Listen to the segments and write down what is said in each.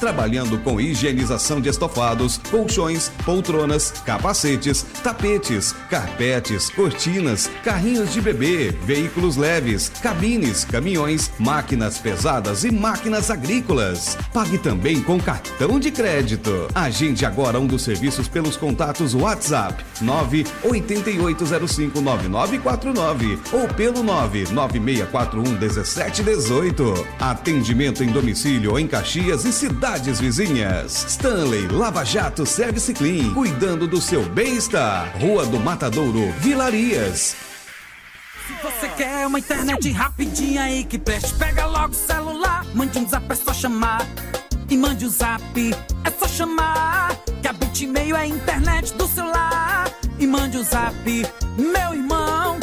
Trabalhando com higienização de estofados, colchões, poltronas, capacetes, tapetes, carpetes, cortinas, carrinhos de bebê, veículos leves, cabines, caminhões, máquinas pesadas e máquinas agrícolas. Pague também com cartão de crédito. Agende agora um dos serviços pelos contatos WhatsApp 988059949 ou pelo 996411718. Atendimento em domicílio em Caxias e cidades vizinhas. Stanley Lava Jato Service Clean, cuidando do seu bem-estar. Rua do Matadouro, Vilarias. Se você quer uma internet rapidinha aí que preste, pega logo o celular, mande um zap, é só chamar. E mande o um zap, é só chamar. Que a Bitmail é a internet do celular. E mande o um zap, meu irmão.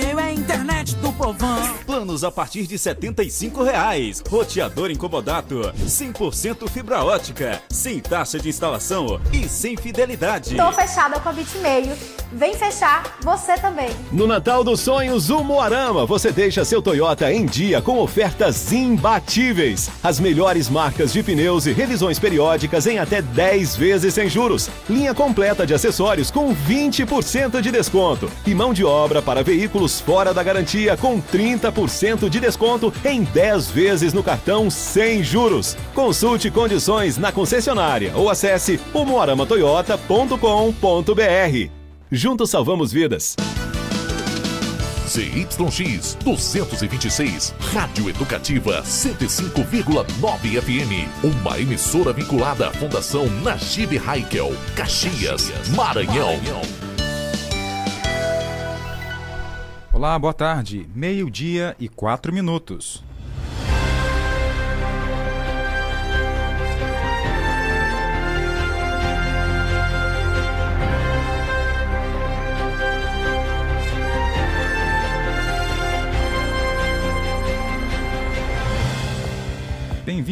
Bitmail é a internet do povão. Planos a partir de 75 reais. Roteador incomodato. 100% fibra ótica. Sem taxa de instalação e sem fidelidade. Tô fechada com a Bitmeio. Vem fechar você também. No Natal dos Sonhos, o Moarama, você deixa seu Toyota em dia com ofertas imbatíveis. As melhores marcas de pneus e revisões periódicas em até 10 vezes sem juros. Linha completa de acessórios com 20% de desconto. E mão de obra para veículos fora da garantia com 30% de desconto em 10 vezes no cartão sem juros. Consulte condições na concessionária ou acesse moaramatoyota.com.br. Juntos salvamos vidas. ZYX 226, Rádio Educativa 105,9 FM. Uma emissora vinculada à Fundação Najib Haikel, Caxias, Maranhão. Olá, boa tarde. Meio-dia e quatro minutos.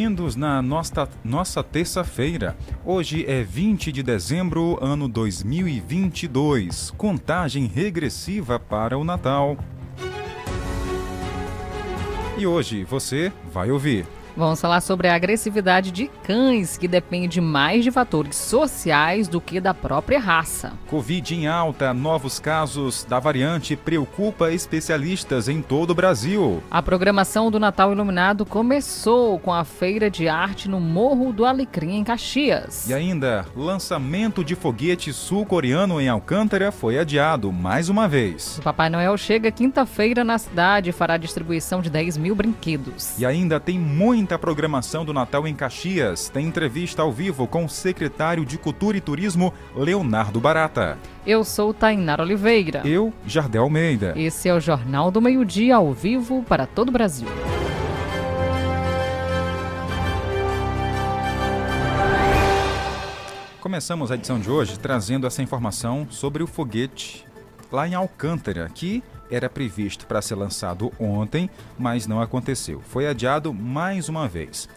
Bem-vindos na nossa, nossa terça-feira. Hoje é 20 de dezembro, ano 2022. Contagem regressiva para o Natal. E hoje você vai ouvir. Vamos falar sobre a agressividade de cães, que depende mais de fatores sociais do que da própria raça. Covid em alta, novos casos da variante preocupa especialistas em todo o Brasil. A programação do Natal Iluminado começou com a feira de arte no Morro do Alecrim, em Caxias. E ainda, lançamento de foguete sul-coreano em Alcântara foi adiado mais uma vez. O Papai Noel chega quinta-feira na cidade e fará distribuição de 10 mil brinquedos. E ainda tem muita muita programação do Natal em Caxias. Tem entrevista ao vivo com o secretário de Cultura e Turismo, Leonardo Barata. Eu sou Tainá Oliveira. Eu, Jardel Almeida. Esse é o Jornal do Meio-Dia ao vivo para todo o Brasil. Começamos a edição de hoje trazendo essa informação sobre o foguete lá em Alcântara, que era previsto para ser lançado ontem, mas não aconteceu. Foi adiado mais uma vez.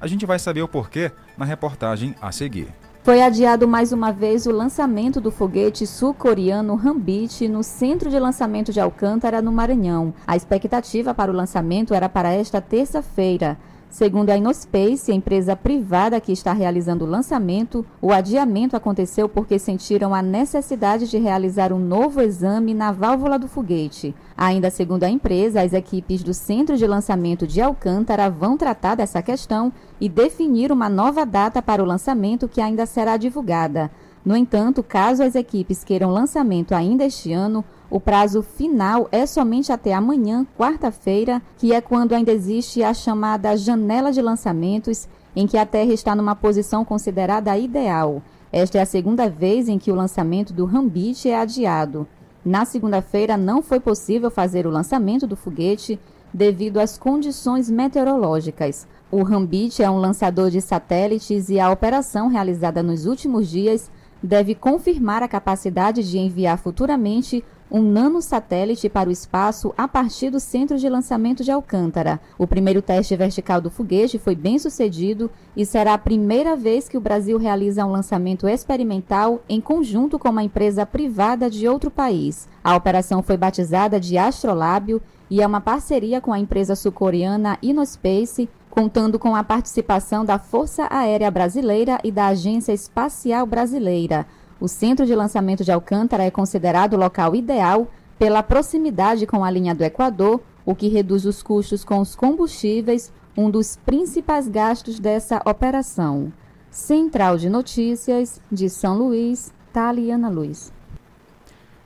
A gente vai saber o porquê na reportagem a seguir. Foi adiado mais uma vez o lançamento do foguete sul-coreano Rambit no centro de lançamento de Alcântara, no Maranhão. A expectativa para o lançamento era para esta terça-feira. Segundo a Inospace, empresa privada que está realizando o lançamento, o adiamento aconteceu porque sentiram a necessidade de realizar um novo exame na válvula do foguete. Ainda segundo a empresa, as equipes do Centro de Lançamento de Alcântara vão tratar dessa questão e definir uma nova data para o lançamento que ainda será divulgada. No entanto, caso as equipes queiram lançamento ainda este ano, o prazo final é somente até amanhã, quarta-feira, que é quando ainda existe a chamada janela de lançamentos, em que a Terra está numa posição considerada ideal. Esta é a segunda vez em que o lançamento do Rambit é adiado. Na segunda-feira não foi possível fazer o lançamento do foguete devido às condições meteorológicas. O Rambit é um lançador de satélites e a operação realizada nos últimos dias deve confirmar a capacidade de enviar futuramente um nanosatélite para o espaço a partir do centro de lançamento de Alcântara. O primeiro teste vertical do foguete foi bem sucedido e será a primeira vez que o Brasil realiza um lançamento experimental em conjunto com uma empresa privada de outro país. A operação foi batizada de Astrolábio e é uma parceria com a empresa sul-coreana Inospace contando com a participação da Força Aérea Brasileira e da Agência Espacial Brasileira. O centro de lançamento de Alcântara é considerado o local ideal pela proximidade com a linha do Equador, o que reduz os custos com os combustíveis, um dos principais gastos dessa operação. Central de Notícias de São Luís, Taliana Luiz.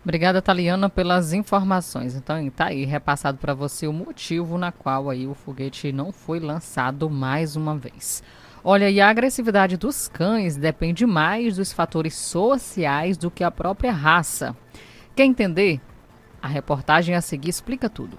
Obrigada, Taliana, pelas informações. Então, está aí repassado para você o motivo na qual aí o foguete não foi lançado mais uma vez. Olha, e a agressividade dos cães depende mais dos fatores sociais do que a própria raça. Quer entender? A reportagem a seguir explica tudo.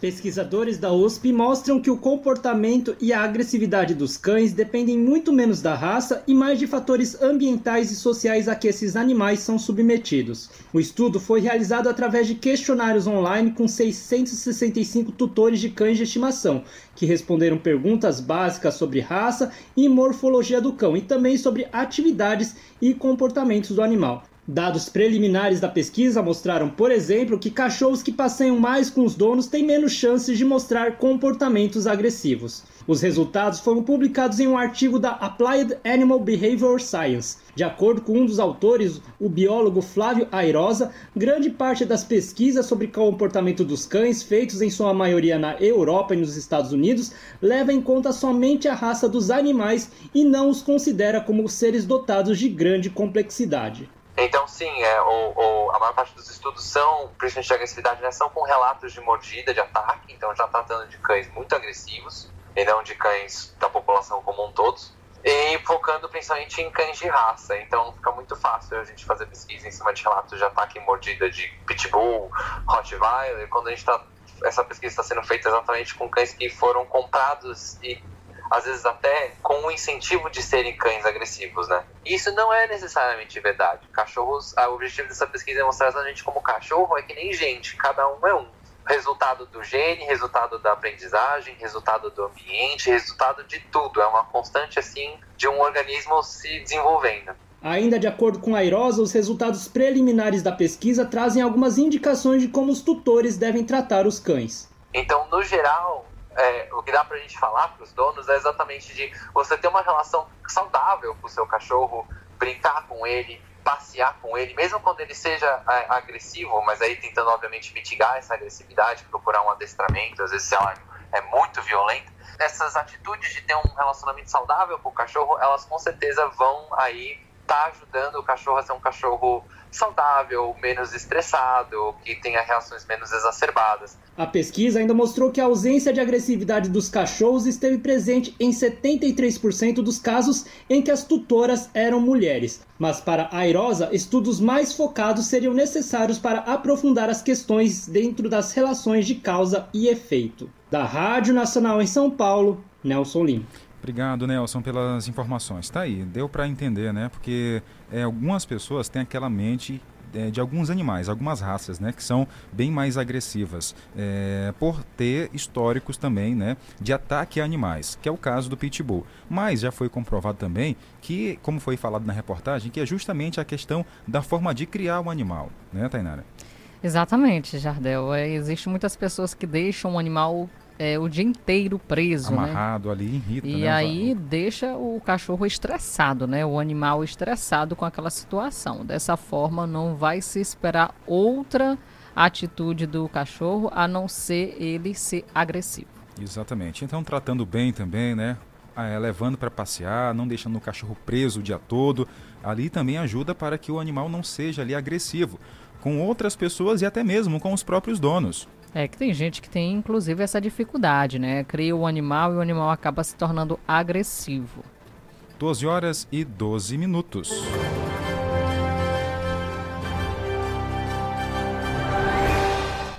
Pesquisadores da USP mostram que o comportamento e a agressividade dos cães dependem muito menos da raça e mais de fatores ambientais e sociais a que esses animais são submetidos. O estudo foi realizado através de questionários online com 665 tutores de cães de estimação, que responderam perguntas básicas sobre raça e morfologia do cão e também sobre atividades e comportamentos do animal. Dados preliminares da pesquisa mostraram, por exemplo, que cachorros que passeiam mais com os donos têm menos chances de mostrar comportamentos agressivos. Os resultados foram publicados em um artigo da Applied Animal Behavior Science. De acordo com um dos autores, o biólogo Flávio Airosa, grande parte das pesquisas sobre comportamento dos cães, feitos em sua maioria na Europa e nos Estados Unidos, leva em conta somente a raça dos animais e não os considera como seres dotados de grande complexidade. Então, sim, é, o, o, a maior parte dos estudos são, principalmente de agressividade, né, são com relatos de mordida, de ataque, então já tratando de cães muito agressivos, e não de cães da população como um todo, e focando principalmente em cães de raça. Então, fica muito fácil a gente fazer pesquisa em cima de relatos de ataque e mordida de pitbull, rottweiler, quando a gente está essa pesquisa está sendo feita exatamente com cães que foram comprados e às vezes até com o incentivo de serem cães agressivos, né? E isso não é necessariamente verdade. Cachorros, o objetivo dessa pesquisa é mostrar exatamente como cachorro é que nem gente, cada um é um. Resultado do gene, resultado da aprendizagem, resultado do ambiente, resultado de tudo. É uma constante, assim, de um organismo se desenvolvendo. Ainda de acordo com a Airosa, os resultados preliminares da pesquisa trazem algumas indicações de como os tutores devem tratar os cães. Então, no geral, é, o que dá pra gente falar pros donos é exatamente de você ter uma relação saudável com o seu cachorro, brincar com ele, passear com ele, mesmo quando ele seja é, agressivo, mas aí tentando, obviamente, mitigar essa agressividade, procurar um adestramento, às vezes se ela é muito violenta. Essas atitudes de ter um relacionamento saudável com o cachorro, elas com certeza vão aí tá ajudando o cachorro a ser um cachorro saudável, menos estressado, que tenha reações menos exacerbadas. A pesquisa ainda mostrou que a ausência de agressividade dos cachorros esteve presente em 73% dos casos em que as tutoras eram mulheres. Mas para a Airosa, estudos mais focados seriam necessários para aprofundar as questões dentro das relações de causa e efeito. Da Rádio Nacional em São Paulo, Nelson Lima. Obrigado, Nelson, pelas informações. Tá aí, deu para entender, né? Porque é, algumas pessoas têm aquela mente é, de alguns animais, algumas raças, né, que são bem mais agressivas, é, por ter históricos também, né, de ataque a animais, que é o caso do pitbull. Mas já foi comprovado também que, como foi falado na reportagem, que é justamente a questão da forma de criar o animal, né, Tainara? Exatamente, Jardel. É, Existem muitas pessoas que deixam o animal é, o dia inteiro preso, né? Amarrado né? ali, irrita, E né? aí deixa o cachorro estressado, né? O animal estressado com aquela situação. Dessa forma, não vai se esperar outra atitude do cachorro a não ser ele ser agressivo. Exatamente. Então, tratando bem também, né? É, levando para passear, não deixando o cachorro preso o dia todo. Ali também ajuda para que o animal não seja ali agressivo com outras pessoas e até mesmo com os próprios donos. É que tem gente que tem inclusive essa dificuldade, né? Cria o animal e o animal acaba se tornando agressivo. 12 horas e 12 minutos.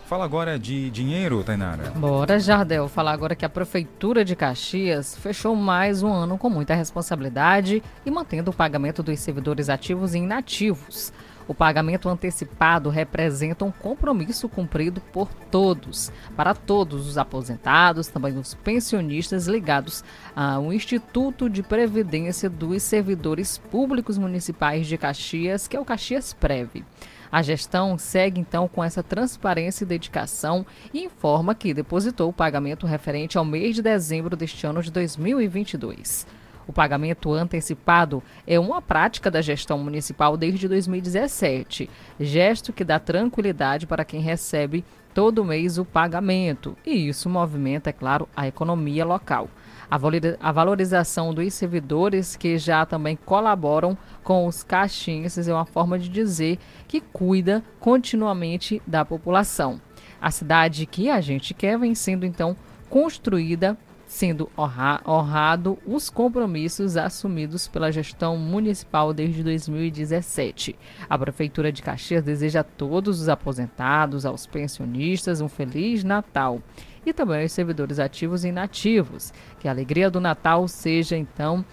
Fala agora de dinheiro, Tainara. Bora, Jardel. Falar agora que a Prefeitura de Caxias fechou mais um ano com muita responsabilidade e mantendo o pagamento dos servidores ativos e inativos. O pagamento antecipado representa um compromisso cumprido por todos, para todos os aposentados, também os pensionistas ligados ao Instituto de Previdência dos Servidores Públicos Municipais de Caxias, que é o Caxias Preve. A gestão segue então com essa transparência e dedicação e informa que depositou o pagamento referente ao mês de dezembro deste ano de 2022. O pagamento antecipado é uma prática da gestão municipal desde 2017, gesto que dá tranquilidade para quem recebe todo mês o pagamento, e isso movimenta, é claro, a economia local. A valorização dos servidores que já também colaboram com os caixinhos é uma forma de dizer que cuida continuamente da população. A cidade que a gente quer vem sendo então construída sendo honra, honrado os compromissos assumidos pela gestão municipal desde 2017. A Prefeitura de Caxias deseja a todos os aposentados, aos pensionistas, um Feliz Natal. E também aos servidores ativos e inativos. Que a alegria do Natal seja, então,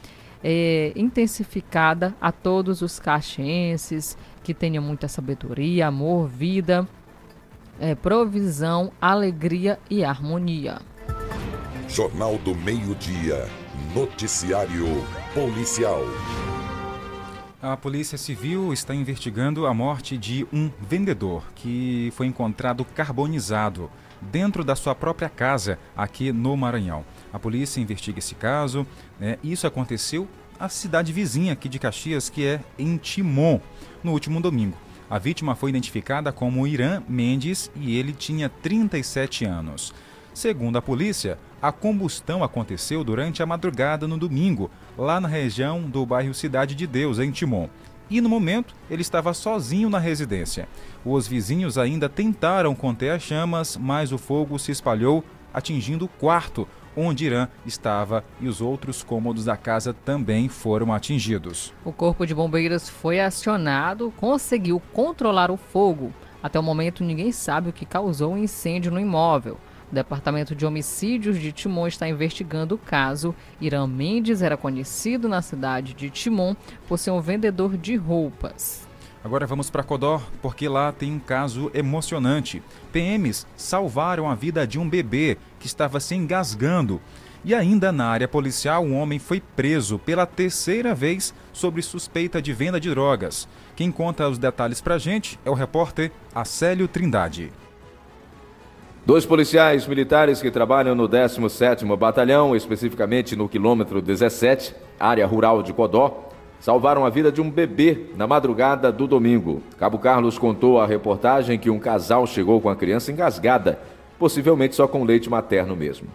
é, intensificada a todos os caxienses, que tenham muita sabedoria, amor, vida, é, provisão, alegria e harmonia. Jornal do Meio-Dia. Noticiário Policial. A Polícia Civil está investigando a morte de um vendedor que foi encontrado carbonizado dentro da sua própria casa aqui no Maranhão. A polícia investiga esse caso. Né? Isso aconteceu na cidade vizinha aqui de Caxias, que é em Timon, no último domingo. A vítima foi identificada como Irã Mendes e ele tinha 37 anos. Segundo a polícia, a combustão aconteceu durante a madrugada no domingo, lá na região do bairro Cidade de Deus, em Timon. E no momento, ele estava sozinho na residência. Os vizinhos ainda tentaram conter as chamas, mas o fogo se espalhou, atingindo o quarto onde Irã estava e os outros cômodos da casa também foram atingidos. O corpo de bombeiros foi acionado, conseguiu controlar o fogo. Até o momento, ninguém sabe o que causou o incêndio no imóvel. O Departamento de Homicídios de Timon está investigando o caso. Irã Mendes era conhecido na cidade de Timon por ser um vendedor de roupas. Agora vamos para Codó, porque lá tem um caso emocionante. PMs salvaram a vida de um bebê que estava se engasgando. E ainda na área policial, um homem foi preso pela terceira vez sobre suspeita de venda de drogas. Quem conta os detalhes para a gente é o repórter Acélio Trindade. Dois policiais militares que trabalham no 17º Batalhão, especificamente no quilômetro 17, área rural de Codó, salvaram a vida de um bebê na madrugada do domingo. Cabo Carlos contou à reportagem que um casal chegou com a criança engasgada, possivelmente só com leite materno mesmo.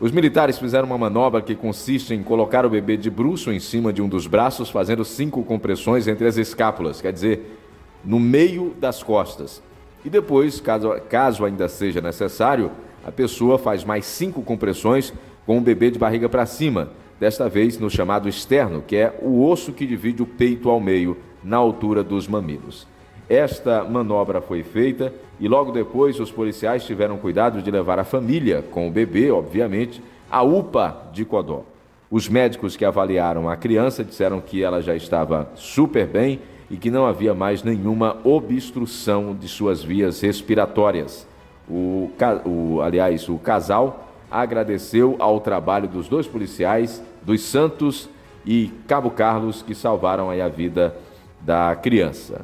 Os militares fizeram uma manobra que consiste em colocar o bebê de bruço em cima de um dos braços, fazendo cinco compressões entre as escápulas, quer dizer, no meio das costas. E depois, caso, caso ainda seja necessário, a pessoa faz mais cinco compressões com o bebê de barriga para cima, desta vez no chamado externo, que é o osso que divide o peito ao meio, na altura dos mamilos. Esta manobra foi feita e logo depois os policiais tiveram cuidado de levar a família, com o bebê, obviamente, à UPA de Codó. Os médicos que avaliaram a criança disseram que ela já estava super bem e que não havia mais nenhuma obstrução de suas vias respiratórias. O, o, aliás, o casal agradeceu ao trabalho dos dois policiais, dos Santos e Cabo Carlos, que salvaram a vida da criança.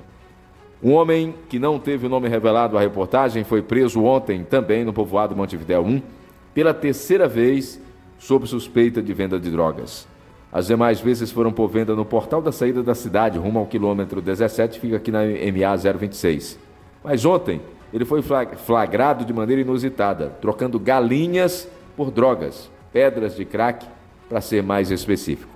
Um homem que não teve o nome revelado à reportagem foi preso ontem, também no povoado Montevidéu 1, pela terceira vez sob suspeita de venda de drogas. As demais vezes foram por venda no portal da saída da cidade, rumo ao quilômetro 17, fica aqui na MA 026. Mas ontem ele foi flagrado de maneira inusitada, trocando galinhas por drogas, pedras de crack, para ser mais específico.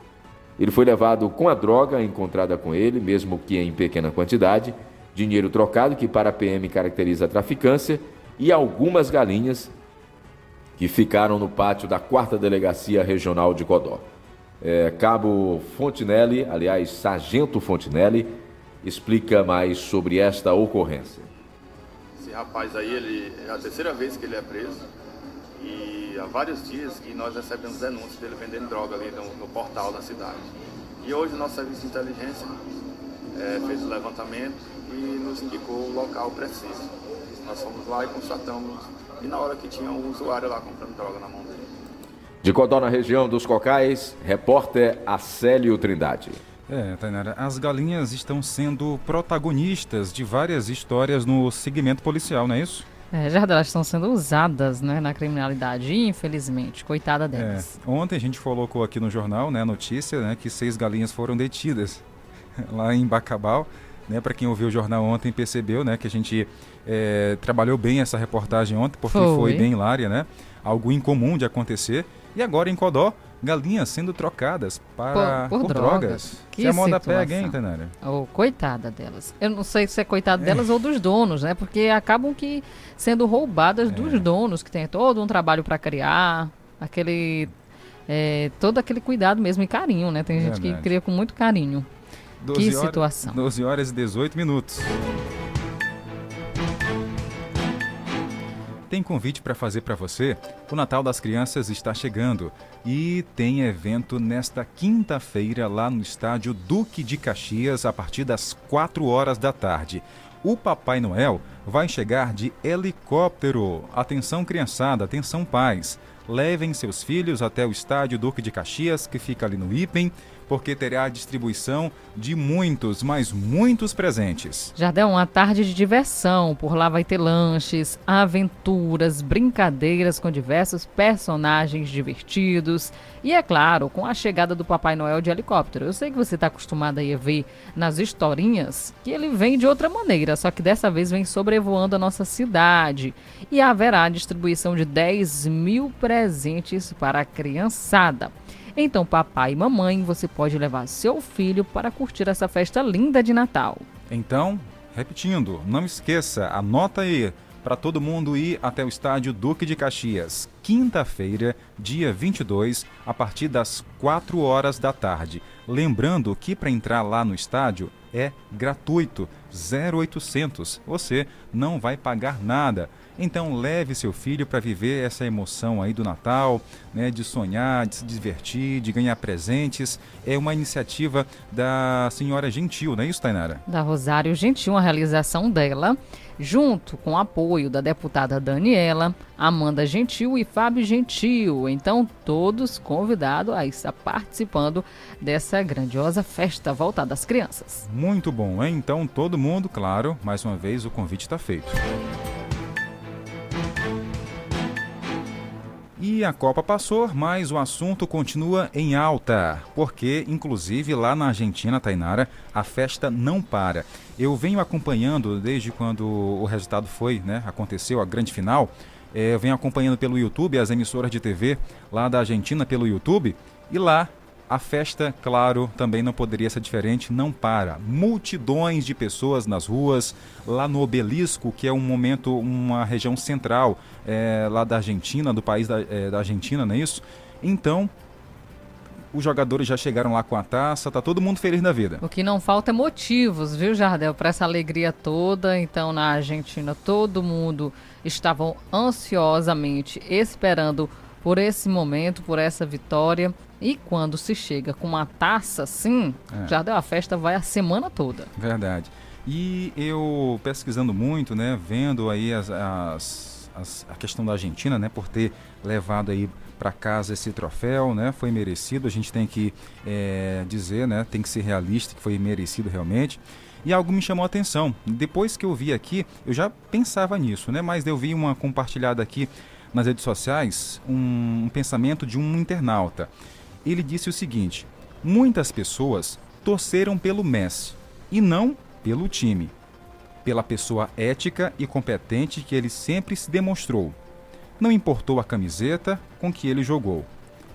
Ele foi levado com a droga encontrada com ele, mesmo que em pequena quantidade, dinheiro trocado, que para a PM caracteriza a traficância, e algumas galinhas que ficaram no pátio da quarta delegacia regional de Codó. É, Cabo Fontinelli, aliás, Sargento Fontinelli, explica mais sobre esta ocorrência. Esse rapaz aí, ele é a terceira vez que ele é preso e há vários dias que nós recebemos denúncias dele vendendo droga ali no, no portal da cidade. E hoje o nosso serviço de inteligência é, fez o levantamento e nos indicou o local preciso. Nós fomos lá e constatamos, e na hora que tinha um usuário lá comprando droga na mão dele. De Codó, na região dos Cocais, repórter Acélio Trindade. É, Tainara, as galinhas estão sendo protagonistas de várias histórias no segmento policial, não é isso? É, já elas estão sendo usadas né, na criminalidade, infelizmente. Coitada delas. É, ontem a gente colocou aqui no jornal, né, a notícia, né, que seis galinhas foram detidas lá em Bacabal. Né, Para quem ouviu o jornal ontem percebeu né, que a gente é, trabalhou bem essa reportagem ontem, porque foi. foi bem hilária, né? Algo incomum de acontecer. E agora em Codó, galinhas sendo trocadas para, por, por, por drogas. drogas. Que se a moda pega, hein, Tanária? Oh, coitada delas. Eu não sei se é coitada é. delas ou dos donos, né? Porque acabam que sendo roubadas é. dos donos, que tem todo um trabalho para criar, aquele... É, todo aquele cuidado mesmo e carinho, né? Tem gente que cria com muito carinho. Que horas, situação. 12 horas e 18 minutos. Tem convite para fazer para você? O Natal das Crianças está chegando e tem evento nesta quinta-feira lá no estádio Duque de Caxias a partir das 4 horas da tarde. O Papai Noel vai chegar de helicóptero. Atenção criançada, atenção pais. Levem seus filhos até o estádio Duque de Caxias, que fica ali no Ipen porque terá a distribuição de muitos, mas muitos presentes. Jardel, uma tarde de diversão. Por lá vai ter lanches, aventuras, brincadeiras com diversos personagens divertidos. E é claro, com a chegada do Papai Noel de helicóptero. Eu sei que você está acostumado a ver nas historinhas que ele vem de outra maneira, só que dessa vez vem sobrevoando a nossa cidade. E haverá a distribuição de 10 mil presentes para a criançada. Então, papai e mamãe, você pode levar seu filho para curtir essa festa linda de Natal. Então, repetindo, não esqueça, anota aí para todo mundo ir até o estádio Duque de Caxias, quinta-feira, dia 22, a partir das 4 horas da tarde. Lembrando que para entrar lá no estádio é gratuito, 0800. Você não vai pagar nada. Então leve seu filho para viver essa emoção aí do Natal, né, de sonhar, de se divertir, de ganhar presentes. É uma iniciativa da senhora Gentil, não é isso, Tainara? Da Rosário Gentil, uma realização dela, junto com o apoio da deputada Daniela, Amanda Gentil e Fábio Gentil. Então, todos convidados a estar participando dessa grandiosa festa voltada às crianças. Muito bom, hein? Então, todo mundo, claro, mais uma vez o convite está feito. E a Copa passou, mas o assunto continua em alta, porque, inclusive, lá na Argentina, Tainara, a festa não para. Eu venho acompanhando desde quando o resultado foi, né, aconteceu, a grande final. É, eu venho acompanhando pelo YouTube, as emissoras de TV lá da Argentina pelo YouTube, e lá a festa, claro, também não poderia ser diferente, não para. Multidões de pessoas nas ruas, lá no Obelisco, que é um momento, uma região central é, lá da Argentina, do país da, é, da Argentina, não é isso? Então, os jogadores já chegaram lá com a taça, tá todo mundo feliz da vida. O que não falta é motivos, viu, Jardel, para essa alegria toda. Então, na Argentina, todo mundo estava ansiosamente esperando por esse momento, por essa vitória. E quando se chega com uma taça assim, é. já deu a festa, vai a semana toda. Verdade. E eu pesquisando muito, né, vendo aí as, as, as, a questão da Argentina, né, por ter levado aí para casa esse troféu, né, foi merecido. A gente tem que é, dizer, né, tem que ser realista que foi merecido realmente. E algo me chamou a atenção. Depois que eu vi aqui, eu já pensava nisso, né, mas eu vi uma compartilhada aqui nas redes sociais um, um pensamento de um internauta ele disse o seguinte: muitas pessoas torceram pelo Messi e não pelo time, pela pessoa ética e competente que ele sempre se demonstrou. Não importou a camiseta com que ele jogou.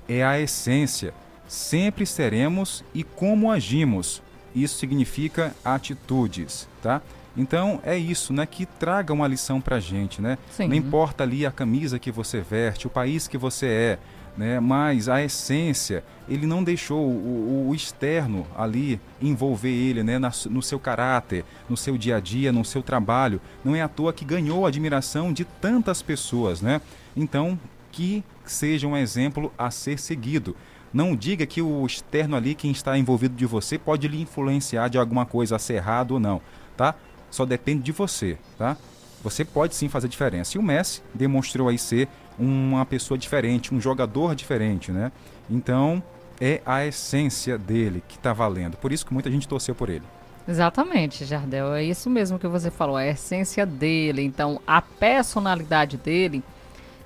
É a essência. Sempre seremos e como agimos. Isso significa atitudes, tá? Então é isso, né? Que traga uma lição pra gente, né? Sim. Não importa ali a camisa que você veste, o país que você é, né? mas a essência, ele não deixou o, o externo ali envolver ele né? Na, no seu caráter, no seu dia a dia, no seu trabalho. Não é à toa que ganhou a admiração de tantas pessoas. Né? Então, que seja um exemplo a ser seguido. Não diga que o externo ali, quem está envolvido de você, pode lhe influenciar de alguma coisa a ser errado ou não, tá? Só depende de você, tá? Você pode sim fazer diferença. E o Messi demonstrou aí ser uma pessoa diferente, um jogador diferente, né? Então, é a essência dele que está valendo. Por isso que muita gente torceu por ele. Exatamente, Jardel. É isso mesmo que você falou, a essência dele. Então, a personalidade dele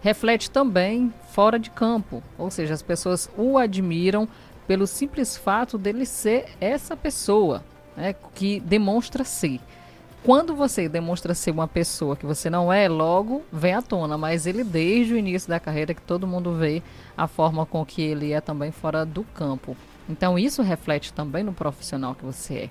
reflete também fora de campo. Ou seja, as pessoas o admiram pelo simples fato dele ser essa pessoa né, que demonstra ser. Quando você demonstra ser uma pessoa que você não é, logo vem à tona, mas ele desde o início da carreira que todo mundo vê a forma com que ele é também fora do campo. Então isso reflete também no profissional que você é.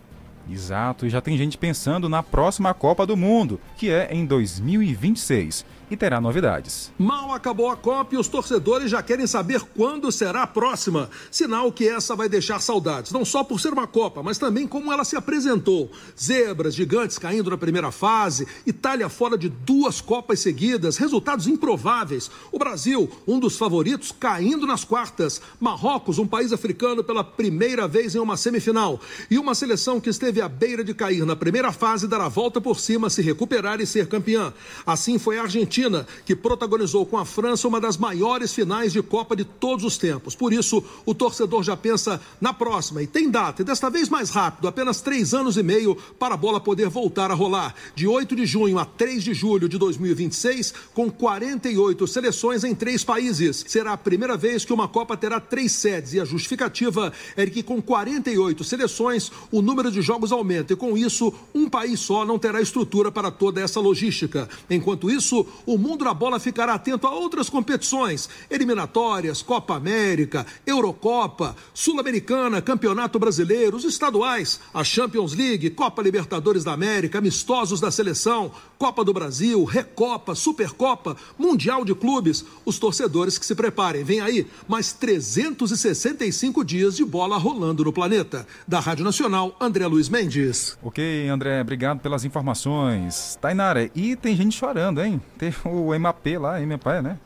Exato, e já tem gente pensando na próxima Copa do Mundo, que é em 2026 e terá novidades. Mal acabou a Copa e os torcedores já querem saber quando será a próxima. Sinal que essa vai deixar saudades, não só por ser uma Copa, mas também como ela se apresentou. Zebras, gigantes caindo na primeira fase, Itália fora de duas Copas seguidas, resultados improváveis. O Brasil, um dos favoritos, caindo nas quartas. Marrocos, um país africano pela primeira vez em uma semifinal. E uma seleção que esteve à beira de cair na primeira fase, dar a volta por cima, se recuperar e ser campeã. Assim foi a Argentina Argentina, que protagonizou com a França uma das maiores finais de Copa de todos os tempos. Por isso, o torcedor já pensa na próxima e tem data, e desta vez mais rápido, apenas três anos e meio para a bola poder voltar a rolar. De 8 de junho a 3 de julho de 2026, com 48 seleções em três países. Será a primeira vez que uma Copa terá três sedes e a justificativa é que com 48 seleções, o número de jogos aumenta e com isso, um país só não terá estrutura para toda essa logística. Enquanto isso, o mundo da bola ficará atento a outras competições, eliminatórias, Copa América, Eurocopa, Sul-Americana, Campeonato Brasileiro, os estaduais, a Champions League, Copa Libertadores da América, amistosos da seleção, Copa do Brasil, Recopa, Supercopa, Mundial de Clubes. Os torcedores que se preparem, vem aí mais 365 dias de bola rolando no planeta. Da Rádio Nacional, André Luiz Mendes. Ok, André, obrigado pelas informações. Tainara, e tem gente chorando, hein? Tem o MAP lá, MAP, né?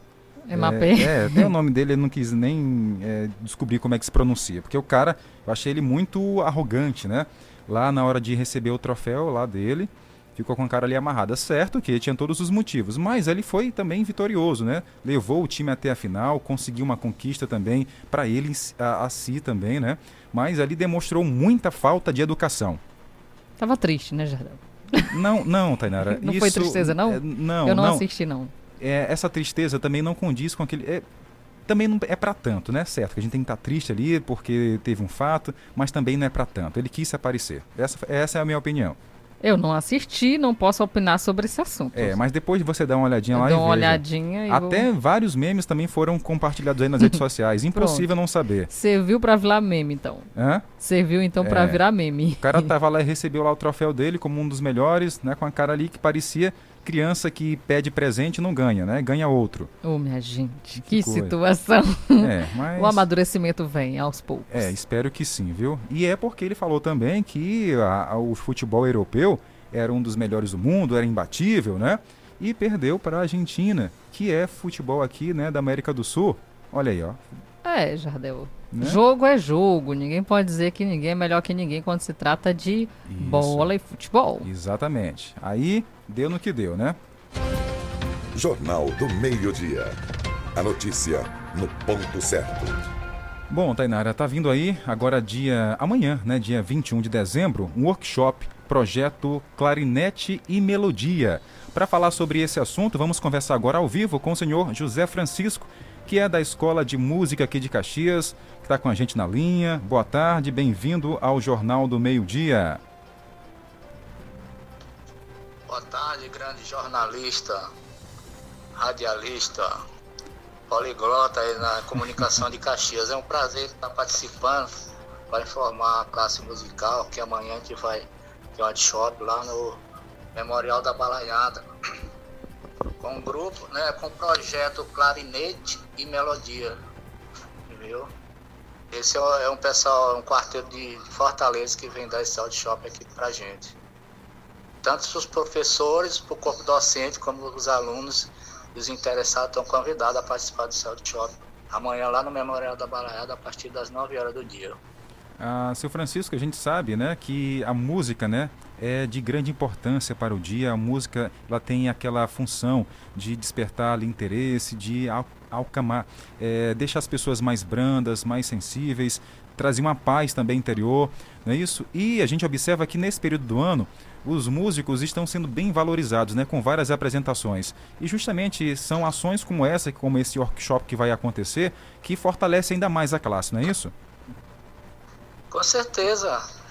MAP? É, é, tem o nome dele, ele não quis nem é, descobrir como é que se pronuncia. Porque o cara, eu achei ele muito arrogante, né? Lá na hora de receber o troféu lá dele, ficou com a cara ali amarrada. Certo que tinha todos os motivos, mas ele foi também vitorioso, né? Levou o time até a final, conseguiu uma conquista também para ele a, a si também, né? Mas ali demonstrou muita falta de educação. Tava triste, né, Jardel? Não, não, Tainara. não isso, foi tristeza, não? É, não, Eu não, não, assisti, não. É, essa tristeza também não condiz com aquele. É, também não é para tanto, né? Certo, que a gente tem que estar tá triste ali porque teve um fato, mas também não é para tanto. Ele quis se aparecer. Essa, essa é a minha opinião. Eu não assisti, não posso opinar sobre esse assunto. É, mas depois de você dar uma olhadinha Eu lá dou e uma veja. olhadinha e Até vou- vários memes também foram compartilhados aí nas redes sociais. Impossível não saber. Serviu pra virar meme, então. Hã? Serviu, então, pra É. virar meme. O cara tava lá e recebeu lá o troféu dele como um dos melhores, né? Com a cara ali que parecia criança que pede presente não ganha, né? Ganha outro. Ô, minha gente, que, coisa. situação. É, mas- O amadurecimento vem aos poucos. É, espero que sim, viu? E é porque ele falou também que a- a- o futebol europeu era um dos melhores do mundo, era imbatível, né? E perdeu para a Argentina, que é futebol aqui, né, da América do Sul. Olha aí, ó. É, Jardel. Né? Jogo é jogo. Ninguém pode dizer que ninguém é melhor que ninguém quando se trata de bola e futebol. Exatamente. Aí deu no que deu, né? Jornal do Meio-Dia. A notícia no ponto certo. Bom, Tainara, tá vindo aí agora dia amanhã, né, dia 21 de dezembro, um workshop projeto Clarinete e Melodia. Para falar sobre esse assunto, vamos conversar agora ao vivo com o senhor José Francisco, que é da Escola de Música aqui de Caxias, que está com a gente na linha. Boa tarde, bem-vindo ao Jornal do Meio-Dia. Boa tarde, grande jornalista, radialista, poliglota na comunicação de Caxias. É um prazer estar participando para informar a classe musical que amanhã a gente vai ter um workshop lá no Memorial da Balaiada com um grupo, né, com o projeto Clarinete e Melodia, viu? Esse é um- é um pessoal, um quarteto de Fortaleza que vem dar esse workshop aqui pra gente tanto os professores, para o corpo docente, como os alunos e os interessados estão convidados a participar do workshop amanhã lá no Memorial da Balaiada a partir das 9 horas do dia. Ah, seu Francisco, a gente sabe, né, que a música, né, é de grande importância para o dia. A música ela tem aquela função de despertar interesse, de al alcamar, é, deixar as pessoas mais brandas, mais sensíveis, trazer uma paz também interior, não é isso? E a gente observa que nesse período do ano os músicos estão sendo bem valorizados, né, com várias apresentações. E justamente são ações como essa, como esse workshop que vai acontecer, que fortalece ainda mais a classe, não é isso? Com certeza.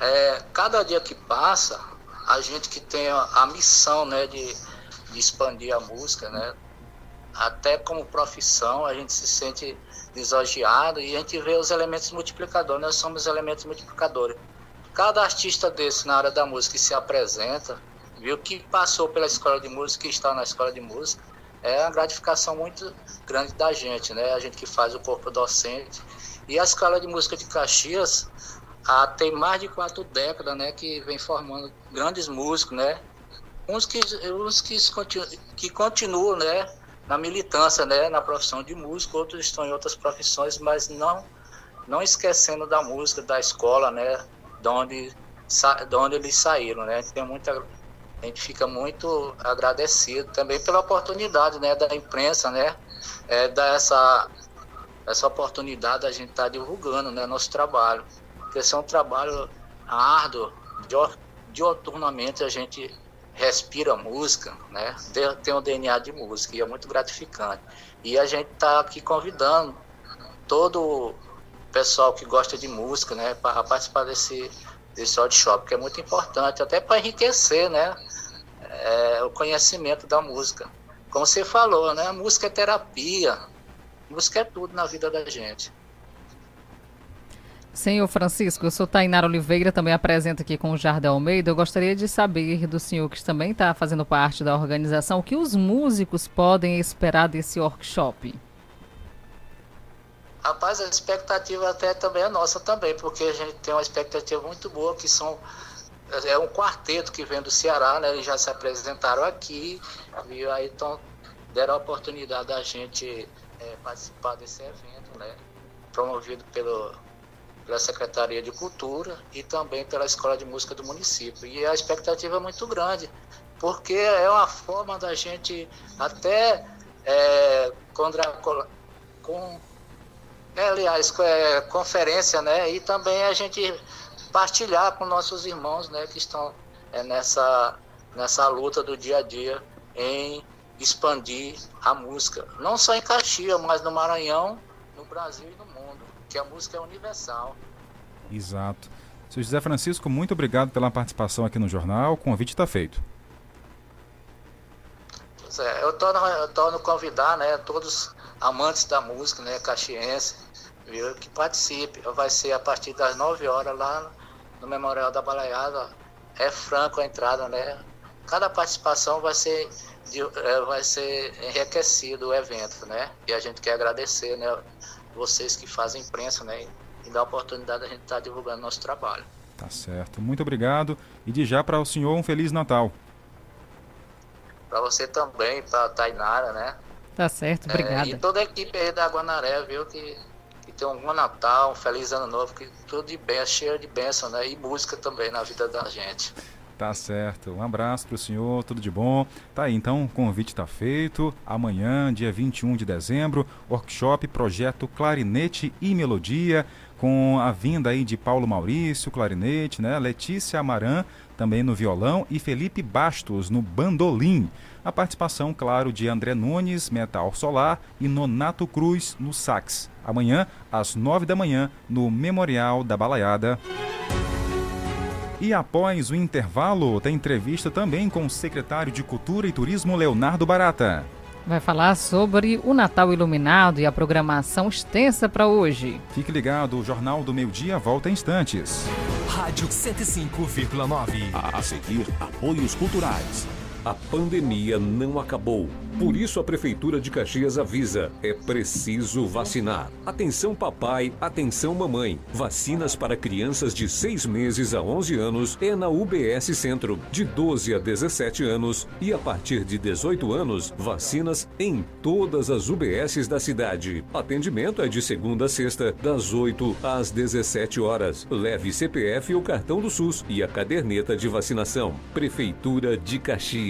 É, cada dia que passa, a gente que tem a, a missão né, de, de expandir a música, né, até como profissão, a gente se sente lisonjeado e a gente vê os elementos multiplicadores, nós somos elementos multiplicadores. Cada artista desse na área da música que se apresenta, viu que passou pela escola de música e está na escola de música, é uma gratificação muito grande da gente, né? A gente que faz o corpo docente. E a escola de música de Caxias ah, tem mais de quatro décadas, né? Que vem formando grandes músicos, né? Uns que, uns que, que continuam, né? na militância, né, na profissão de músico, outros estão em outras profissões, mas não não esquecendo da música, da escola, né, de onde, de onde eles saíram, né, tem muita, a gente fica muito agradecido também pela oportunidade, né, da imprensa, né, é, dar essa, essa oportunidade a gente estar tá divulgando, né, nosso trabalho, porque esse é um trabalho árduo, de, dioturnamente a gente respira música, né? Tem um DNA de música e é muito gratificante. E a gente está aqui convidando todo o pessoal que gosta de música, né, para participar desse desse workshop, que é muito importante, até para enriquecer, né, é, o conhecimento da música. Como você falou, né, a música é terapia, música é tudo na vida da gente. Senhor Francisco, eu sou Tainara Oliveira, também apresento aqui com o Jardel Almeida. Eu gostaria de saber do senhor, que também está fazendo parte da organização, o que os músicos podem esperar desse workshop? Rapaz, a expectativa até também é nossa também, porque a gente tem uma expectativa muito boa, que são é um quarteto que vem do Ceará, né? Eles já se apresentaram aqui, viu? Aí então deram a oportunidade da gente é, participar desse evento, né? Promovido pelo pela Secretaria de Cultura e também pela Escola de Música do município. E a expectativa é muito grande, porque é uma forma da gente até é, contra, com, é, aliás, é, conferência, né? E também a gente partilhar com nossos irmãos, né, que estão é, nessa, nessa luta do dia a dia em expandir a música, não só em Caxias, mas no Maranhão, no Brasil e no que a música é universal. Exato. Seu José Francisco, muito obrigado pela participação aqui no jornal. O convite está feito. Pois é, eu torno, eu torno convidar né, todos amantes da música, né, caxiense, viu, que participe. Vai ser a partir das 9 horas lá no Memorial da Balaiada. É franco a entrada, né? Cada participação vai ser, de, é, vai ser enriquecido o evento, né? E a gente quer agradecer, né? Vocês que fazem imprensa, né? E dá a oportunidade da gente estar tá divulgando nosso trabalho. Tá certo. Muito obrigado. E de já para o senhor um Feliz Natal. Para você também, para a Tainara, né? Tá certo, obrigado. É, e toda a equipe aí da Guanaré, viu? Que, que tem um bom Natal, um feliz ano novo, que tudo de bem, cheio de bênção, né? E música também na vida da gente. Tá certo. Um abraço para o senhor, tudo de bom. Tá aí, então, o convite está feito. Amanhã, dia 21 de dezembro, workshop Projeto Clarinete e Melodia, com a vinda aí de Paulo Maurício, clarinete, né? Letícia Amaran, também no violão, e Felipe Bastos no bandolim. A participação, claro, de André Nunes, metal solar, e Nonato Cruz no sax. Amanhã, às nove da manhã, no Memorial da Balaiada. E após o intervalo, tem entrevista também com o secretário de Cultura e Turismo, Leonardo Barata. Vai falar sobre o Natal Iluminado e a programação extensa para hoje. Fique ligado, o Jornal do Meio Dia volta em instantes. Rádio 105,9. A seguir, apoios culturais. A pandemia não acabou. Por isso a Prefeitura de Caxias avisa: é preciso vacinar. Atenção, papai, atenção, mamãe. Vacinas para crianças de 6 meses a 11 anos é na UBS Centro, de 12 a 17 anos e a partir de 18 anos, vacinas em todas as UBSs da cidade. Atendimento é de segunda a sexta, das 8 às 17 horas. Leve CPF ou cartão do SUS e a caderneta de vacinação. Prefeitura de Caxias.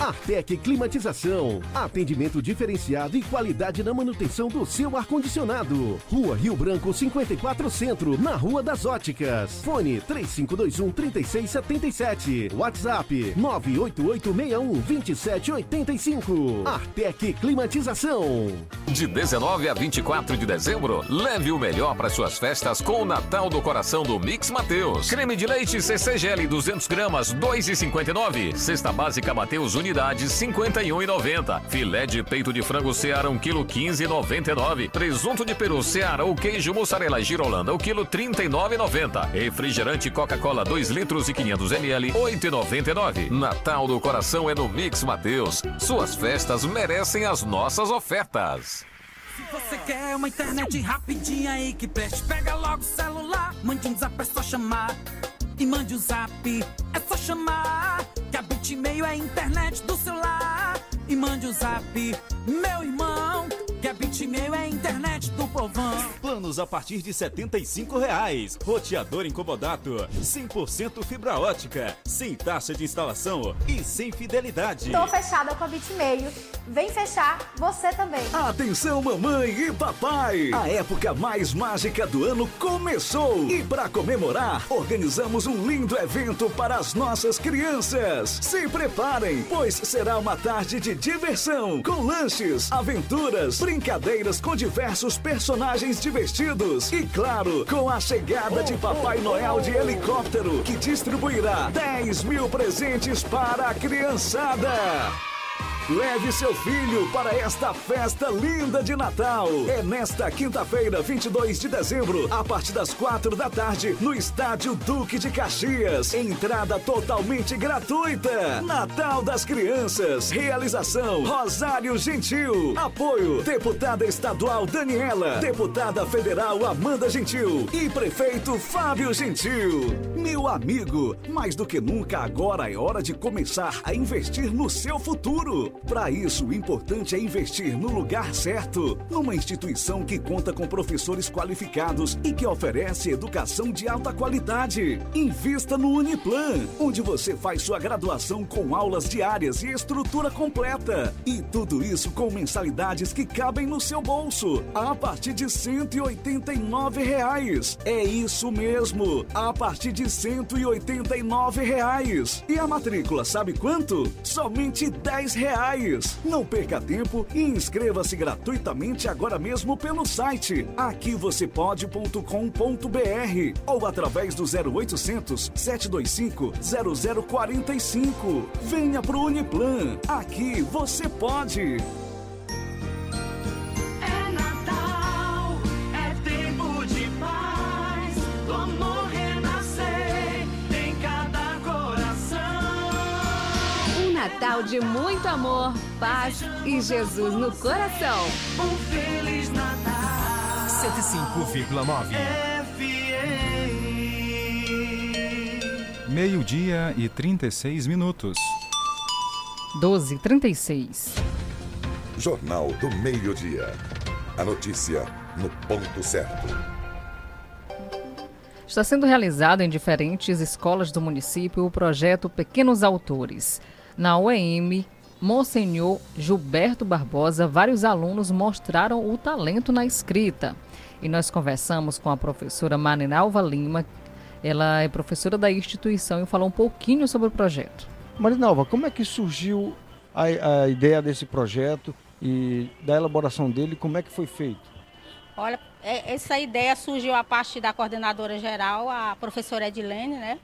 Artec Climatização. Atendimento diferenciado e qualidade na manutenção do seu ar-condicionado. Rua Rio Branco 54 Centro, na Rua das Óticas. Fone 3521 3677. WhatsApp 98861 2785. Artec Climatização. De 19 a 24 de dezembro, leve o melhor para suas festas com o Natal do Coração do Mix Mateus. Creme de leite CCGL 200 gramas, 2,59. Cesta básica Mateus unidade 51,90. Filé de peito de frango Seara 1 kg 15,99. Presunto de peru Seara ou queijo mussarela girolanda 1 kg 39,90. Refrigerante Coca-Cola 2 litros e 500 ml 8,99. Natal do Coração é no Mix Mateus. Suas festas merecem as nossas ofertas. Se você quer uma internet rapidinha aí que preste, pega logo o celular, mande um zap, é só chamar. E mande um zap, é só chamar. Bitmail é internet do celular. E mande o um zap, meu irmão. Que a Bitmail é a internet do povão. Planos a partir de 75 reais. Roteador incomodato, 100% fibra ótica, sem taxa de instalação e sem fidelidade. Tô fechada com a Bitmail. Vem fechar você também. Atenção, mamãe e papai! A época mais mágica do ano começou! E para comemorar, organizamos um lindo evento para as nossas crianças. Se preparem, pois será uma tarde de diversão, com lanches, aventuras, brincadeiras com diversos personagens divertidos e, claro, com a chegada de Papai Noel de helicóptero, que distribuirá 10 mil presentes para a criançada. Leve seu filho para esta festa linda de Natal. É nesta quinta-feira, 22 de dezembro, a partir das quatro da tarde, no Estádio Duque de Caxias. Entrada totalmente gratuita. Natal das Crianças. Realização Rosário Gentil. Apoio Deputada Estadual Daniela, Deputada Federal Amanda Gentil e Prefeito Fábio Gentil. Meu amigo, mais do que nunca agora é hora de começar a investir no seu futuro. Para isso, o importante é investir no lugar certo, numa instituição que conta com professores qualificados e que oferece educação de alta qualidade. Invista no Uniplan, onde você faz sua graduação com aulas diárias e estrutura completa. E tudo isso com mensalidades que cabem no seu bolso, a partir de 189 reais. É isso mesmo, a partir de 189 reais. E a matrícula, sabe quanto? Somente 10 reais. Não perca tempo e inscreva-se gratuitamente agora mesmo pelo site aqui você pode.com.br ou através do 0800 725 0045. Venha pro Uniplan. Aqui você pode. Natal de muito amor, paz e Jesus no coração. Um Feliz Natal. 105,9. Meio-dia e 36 minutos. 12 36 Jornal do Meio-Dia. A notícia no ponto certo. Está sendo realizado em diferentes escolas do município o projeto Pequenos Autores. Na UEM, Monsenhor Gilberto Barbosa, vários alunos mostraram o talento na escrita. E nós conversamos com a professora Marinalva Lima, ela é professora da instituição e falou um pouquinho sobre o projeto. Marinalva, como é que surgiu a, a ideia desse projeto e da elaboração dele, como é que foi feito? Olha, é, essa ideia surgiu a partir da coordenadora geral, a professora Edilene, né?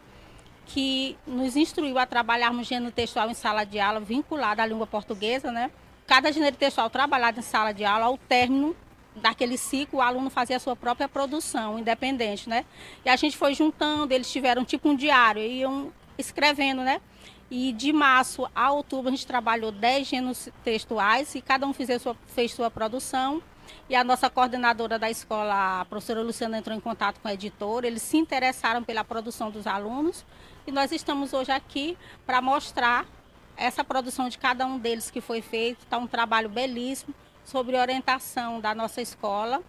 Que nos instruiu a trabalharmos gênero textual em sala de aula vinculada à língua portuguesa, né? Cada gênero textual trabalhado em sala de aula, ao término daquele ciclo, o aluno fazia a sua própria produção, independente, né? E a gente foi juntando, eles tiveram tipo um diário, iam escrevendo, né? E de março a outubro a gente trabalhou 10 gêneros textuais e cada um fez sua, fez sua produção. E a nossa coordenadora da escola, a professora Luciana, entrou em contato com a editora. Eles se interessaram pela produção dos alunos. E nós estamos hoje aqui para mostrar essa produção de cada um deles que foi feito. Está um trabalho belíssimo sobre orientação da nossa escola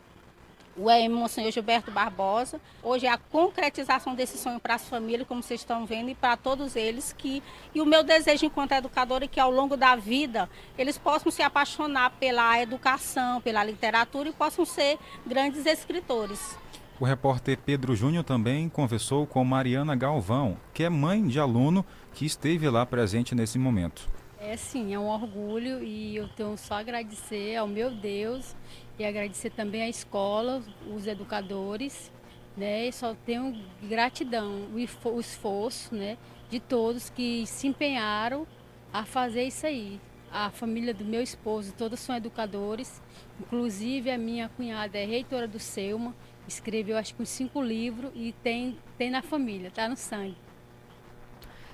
o EM Monsenhor Gilberto Barbosa. Hoje é a concretização desse sonho para as famílias, como vocês estão vendo, e para todos eles que e o meu desejo enquanto educadora é que ao longo da vida eles possam se apaixonar pela educação, pela literatura e possam ser grandes escritores. O repórter Pedro Júnior também conversou com Mariana Galvão, que é mãe de aluno que esteve lá presente nesse momento. É sim, é um orgulho e eu tenho só a agradecer ao meu Deus e agradecer também à escola, os educadores, né? E só tenho gratidão, o esforço, né, de todos que se empenharam a fazer isso aí. A família do meu esposo, todos são educadores, inclusive a minha cunhada é reitora do Selma, escreveu acho que uns cinco livros e tem, tem na família, tá no sangue.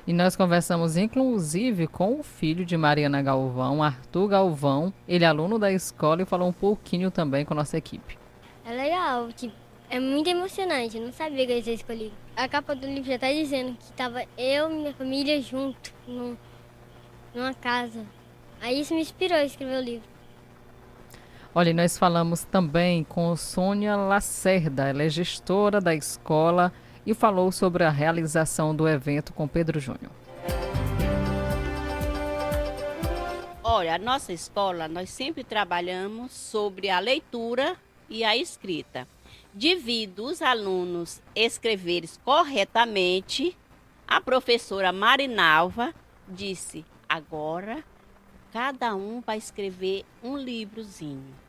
E nós conversamos inclusive com o filho de Mariana Galvão, Arthur Galvão. Ele é aluno da escola e falou um pouquinho também com a nossa equipe. É legal, tipo, é muito emocionante. Eu não sabia que eu ia escolher. A capa do livro já está dizendo que estava eu e minha família junto num, numa casa. Aí isso me inspirou a escrever o livro. Olha, nós falamos também com Sônia Lacerda, ela é gestora da escola e falou sobre a realização do evento com Pedro Júnior. Olha, a nossa escola, nós sempre trabalhamos sobre a leitura e a escrita. Devido os alunos escreverem corretamente, a professora Marinalva disse: agora cada um vai escrever um livrozinho.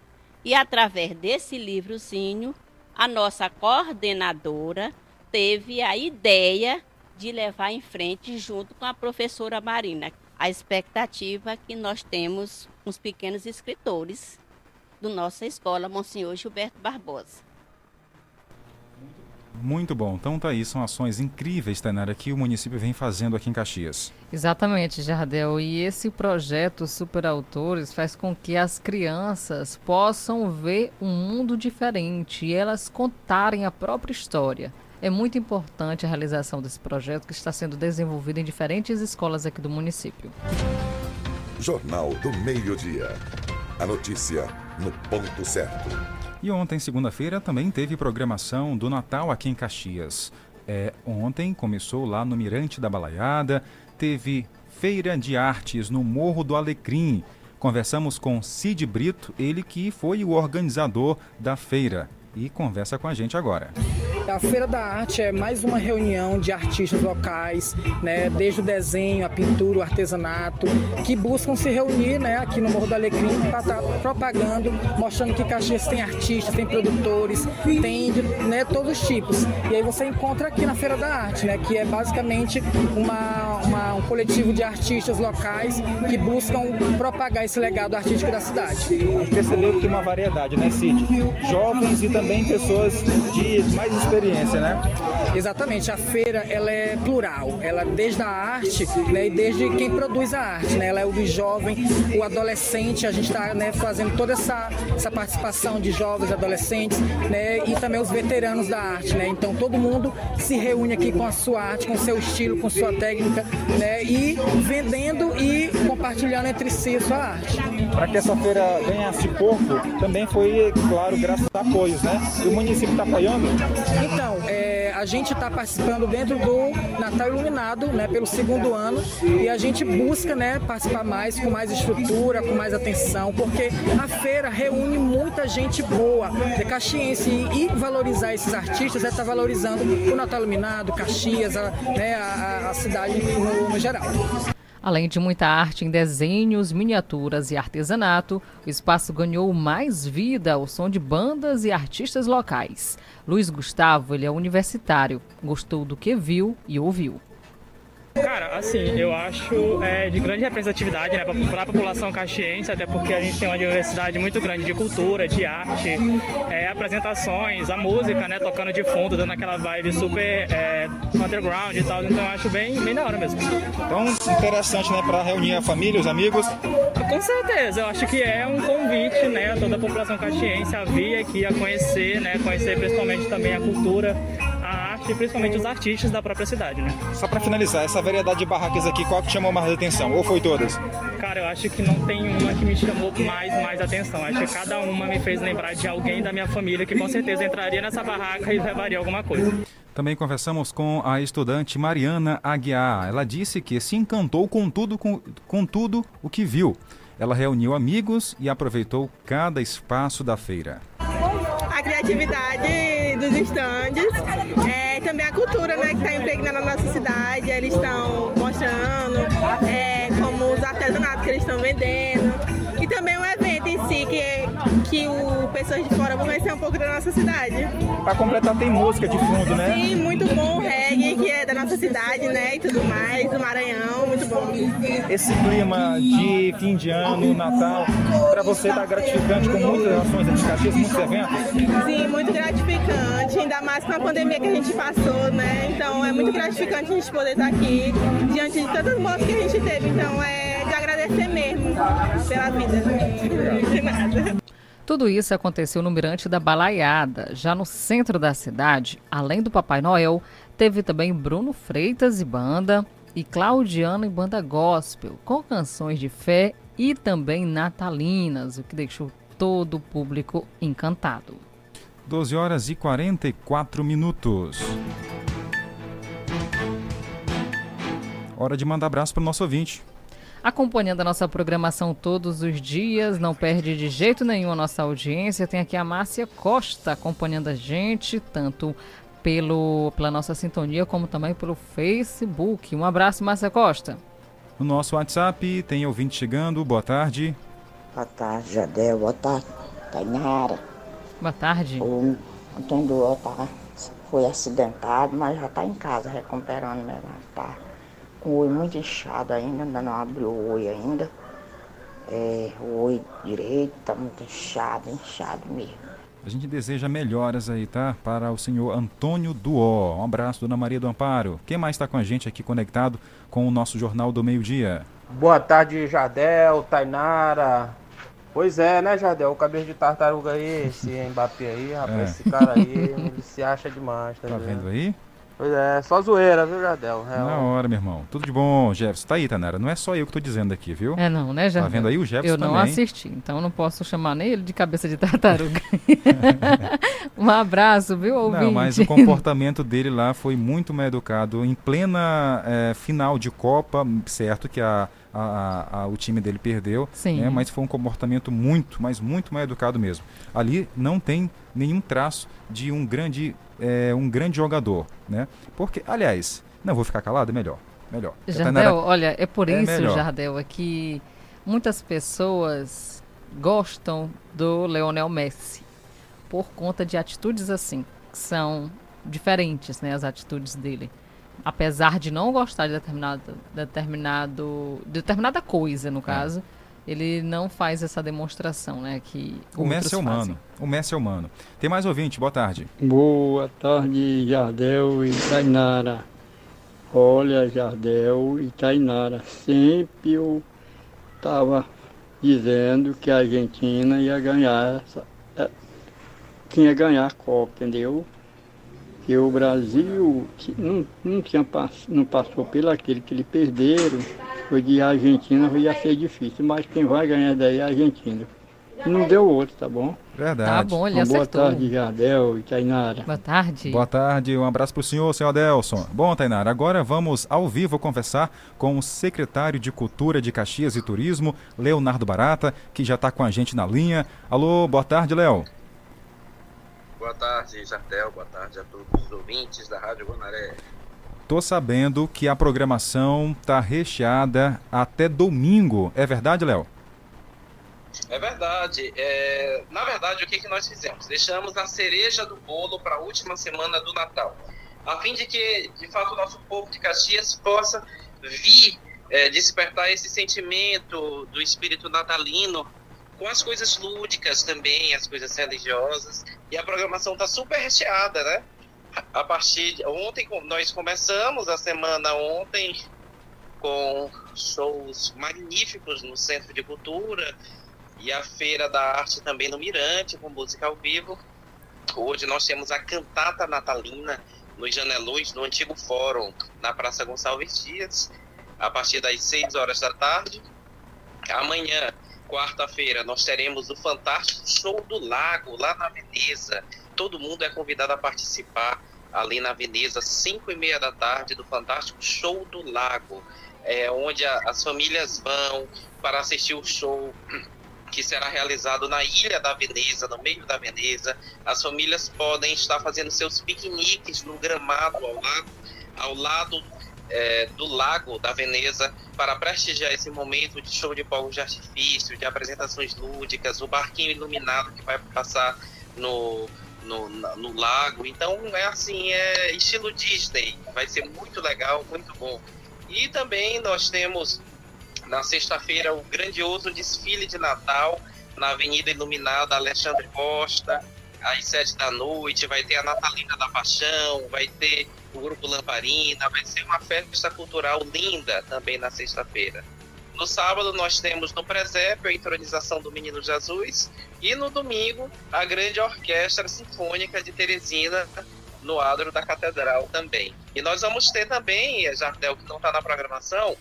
E através desse livrozinho, a nossa coordenadora teve a ideia de levar em frente junto com a professora Marina. A expectativa que nós temos os pequenos escritores do nossa escola, Monsenhor Gilberto Barbosa. Muito bom. Então tá aí, são ações incríveis, Tainara, que o município vem fazendo aqui em Caxias. Exatamente, Jardel. E esse projeto Super Autores faz com que as crianças possam ver um mundo diferente e elas contarem a própria história. É muito importante a realização desse projeto que está sendo desenvolvido em diferentes escolas aqui do município. Jornal do Meio-Dia. A notícia no ponto certo. E ontem, segunda-feira, também teve programação do Natal aqui em Caxias. É, ontem começou lá no Mirante da Balaiada, teve Feira de Artes no Morro do Alecrim. Conversamos com Cid Brito, ele que foi o organizador da feira e conversa com a gente agora. A Feira da Arte é mais uma reunião de artistas locais, né, desde o desenho, a pintura, o artesanato, que buscam se reunir né, aqui no Morro do Alecrim para estar tá propagando, mostrando que Caxias tem artistas, tem produtores, tem né, todos os tipos. E aí você encontra aqui na Feira da Arte, né, que é basicamente uma, uma, um coletivo de artistas locais que buscam propagar esse legado artístico da cidade. Percebeu que tem uma variedade, né, Cid? Jovens e também pessoas de mais experiência experiência, né? Exatamente, a feira ela é plural, ela desde a arte né, e desde quem produz a arte, né? Ela é o do jovem, o adolescente, a gente está né, fazendo toda essa, essa participação de jovens, adolescentes, né? E também os veteranos da arte, né? Então todo mundo se reúne aqui com a sua arte, com o seu estilo, com sua técnica, né? E vendendo e compartilhando entre si a sua arte. Para que essa feira ganhasse corpo, também foi, claro, graças a apoios, né? E o município está apoiando? Então, é, a gente está participando dentro do Natal Iluminado, né, pelo segundo ano, e a gente busca, né, participar mais, com mais estrutura, com mais atenção, porque a feira reúne muita gente boa de Caxiense e, e valorizar esses artistas é estar tá valorizando o Natal Iluminado, Caxias, a, né, a, a cidade no geral. Além de muita arte em desenhos, miniaturas e artesanato, o espaço ganhou mais vida ao som de bandas e artistas locais. Luiz Gustavo, ele é universitário, gostou do que viu e ouviu. Cara, assim, eu acho é, de grande representatividade né, para a população caxiense, até porque a gente tem uma diversidade muito grande de cultura, de arte, é, apresentações, a música, né, tocando de fundo, dando aquela vibe super é, underground e tal. Então eu acho bem, bem da hora mesmo. Então, interessante, né, para reunir a família, os amigos. Com certeza, eu acho que é um convite, né, a toda a população caxiense a vir aqui, a conhecer, né, conhecer principalmente também a cultura, e principalmente os artistas da própria cidade, né. Só para finalizar, essa variedade de barracas aqui, qual que chamou mais atenção? Ou foi todas? Cara, eu acho que não tem uma que me chamou mais, mais atenção. Acho que cada uma me fez lembrar de alguém da minha família que com certeza entraria nessa barraca e levaria alguma coisa. Também conversamos com a estudante Mariana Aguiar. Ela disse que se encantou com tudo, com, com tudo o que viu. Ela reuniu amigos e aproveitou cada espaço da feira. Criatividade dos estandes, é, também a cultura né, que está impregnada na nossa cidade, eles estão mostrando é, como os artesanatos que eles estão vendendo. Que, o pessoas de fora vão conhecer um pouco da nossa cidade. Para completar, tem música de fundo, né? Sim, muito bom o reggae, que é da nossa cidade, né? E tudo mais, do Maranhão, muito bom. Esse clima de fim de ano, Natal, para você tá gratificante com muitas ações de Caxias, muitos eventos? Sim, muito gratificante, ainda mais com a pandemia que a gente passou, né? Então é muito gratificante a gente poder estar aqui diante de tantas mortes que a gente teve. Então é de agradecer mesmo pela vida. De nada. Tudo isso aconteceu no Mirante da Balaiada. Já no centro da cidade, além do Papai Noel, teve também Bruno Freitas e banda e Claudiano e banda gospel, com canções de fé e também natalinas, o que deixou todo o público encantado. 12 horas e 44 minutos. Hora de mandar abraço para o nosso ouvinte. Acompanhando a nossa programação todos os dias, não perde de jeito nenhum a nossa audiência. Tem aqui a Márcia Costa acompanhando a gente, tanto pelo, pela nossa sintonia como também pelo Facebook. Um abraço, Márcia Costa. No nosso WhatsApp tem ouvinte chegando. Boa tarde. Boa tarde, Jadel. Boa tarde, Tainara. Boa tarde. O Antônio do tá, foi acidentado, mas já está em casa recuperando, né? Tá com o olho muito inchado ainda, ainda não abriu o olho ainda. É, o olho direito está muito inchado, inchado mesmo. A gente deseja melhoras aí, tá? Para o senhor Antônio Duó. Um abraço, dona Maria do Amparo. Quem mais está com a gente aqui conectado com o nosso Jornal do Meio Dia? Boa tarde, Jardel, Tainara. Pois é, né, Jardel? O cabelo de tartaruga aí, esse Mbappé aí, rapaz, é. esse cara aí, ele se acha demais, tá, tá vendo aí? Pois é, só zoeira, viu, Jardel? Real. Na hora, meu irmão. Tudo de bom, Jefferson. Tá aí, Tanara. Não é só eu que tô dizendo aqui, viu? É não, né, Jefferson? Tá vendo aí o Jefferson Eu não também. assisti, então não posso chamar nem ele de cabeça de tartaruga. um abraço, viu, ouvinte? Não, mas o comportamento dele lá foi muito mal educado. Em plena é, final de Copa, certo que a, a, a, o time dele perdeu. Né, mas foi um comportamento muito, mas muito mal educado mesmo. Ali não tem nenhum traço de um grande é, um grande jogador, né? Porque, aliás, não vou ficar calado, é melhor, melhor. Jardel, olha, é por é isso, melhor. Jardel, é que muitas pessoas gostam do Leonel Messi por conta de atitudes assim, que são diferentes, né, as atitudes dele. Apesar de não gostar de determinado, determinado, determinada coisa, no caso, é. ele não faz essa demonstração, né, que o Messi é humano. Fazem. O Messi é humano. Tem mais ouvinte, boa tarde. Boa tarde, Jardel e Tainara. Olha, Jardel e Tainara, sempre eu estava dizendo que a Argentina ia ganhar essa, é, tinha ganhar a Copa, entendeu? Que o Brasil não, não, tinha, não passou pelo aquele que eles perderam, foi de Argentina ia ser difícil, mas quem vai ganhar daí é a Argentina. Não deu outro, tá bom? Verdade. Tá bom, ele acertou. Boa tarde, Jardel e Tainara. Boa tarde. Boa tarde, um abraço para o senhor, senhor Adelson. Bom, Tainara, agora vamos ao vivo conversar com o secretário de Cultura de Caxias e Turismo, Leonardo Barata, que já está com a gente na linha. Alô, boa tarde, Léo. Boa tarde, Jardel. Boa tarde a todos os ouvintes da Rádio Guanaré. Tô sabendo que a programação tá recheada até domingo. É verdade, Léo? É verdade. É, na verdade, o que, que nós fizemos? Deixamos a cereja do bolo para a última semana do Natal, a fim de que, de fato, o nosso povo de Caxias possa vir é, despertar esse sentimento do espírito natalino com as coisas lúdicas também, as coisas religiosas. E a programação está super recheada, né? A partir de ontem nós começamos a semana ontem com shows magníficos no Centro de Cultura e a Feira da Arte também no Mirante com música ao vivo. Hoje nós temos a cantata natalina nos janelões do antigo fórum na Praça Gonçalves Dias a partir das 6 horas da tarde. Amanhã quarta-feira, nós teremos o fantástico Show do Lago, lá na Veneza. Todo mundo é convidado a participar ali na Veneza, 5 e meia da tarde, do fantástico Show do Lago, é, onde a, as famílias vão para assistir o show que será realizado na ilha da Veneza, no meio da Veneza. As famílias podem estar fazendo seus piqueniques no gramado ao lado, ao lado é, do Lago da Veneza para prestigiar esse momento de show de fogos de artifício, de apresentações lúdicas, o barquinho iluminado que vai passar no, no, no, lago. Então é assim, é estilo Disney. Vai ser muito legal, muito bom. E também nós temos na sexta-feira o grandioso desfile de Natal na Avenida Iluminada Alexandre Costa, às sete da noite. Vai ter a Natalina da Paixão, vai ter o Grupo Lamparina. Vai ser uma festa cultural linda também na sexta-feira. No sábado, nós temos no presépio a entronização do Menino Jesus. E no domingo, a grande orquestra sinfônica de Teresina no adro da Catedral também. E nós vamos ter também, eh, Jardel, que não está na programação,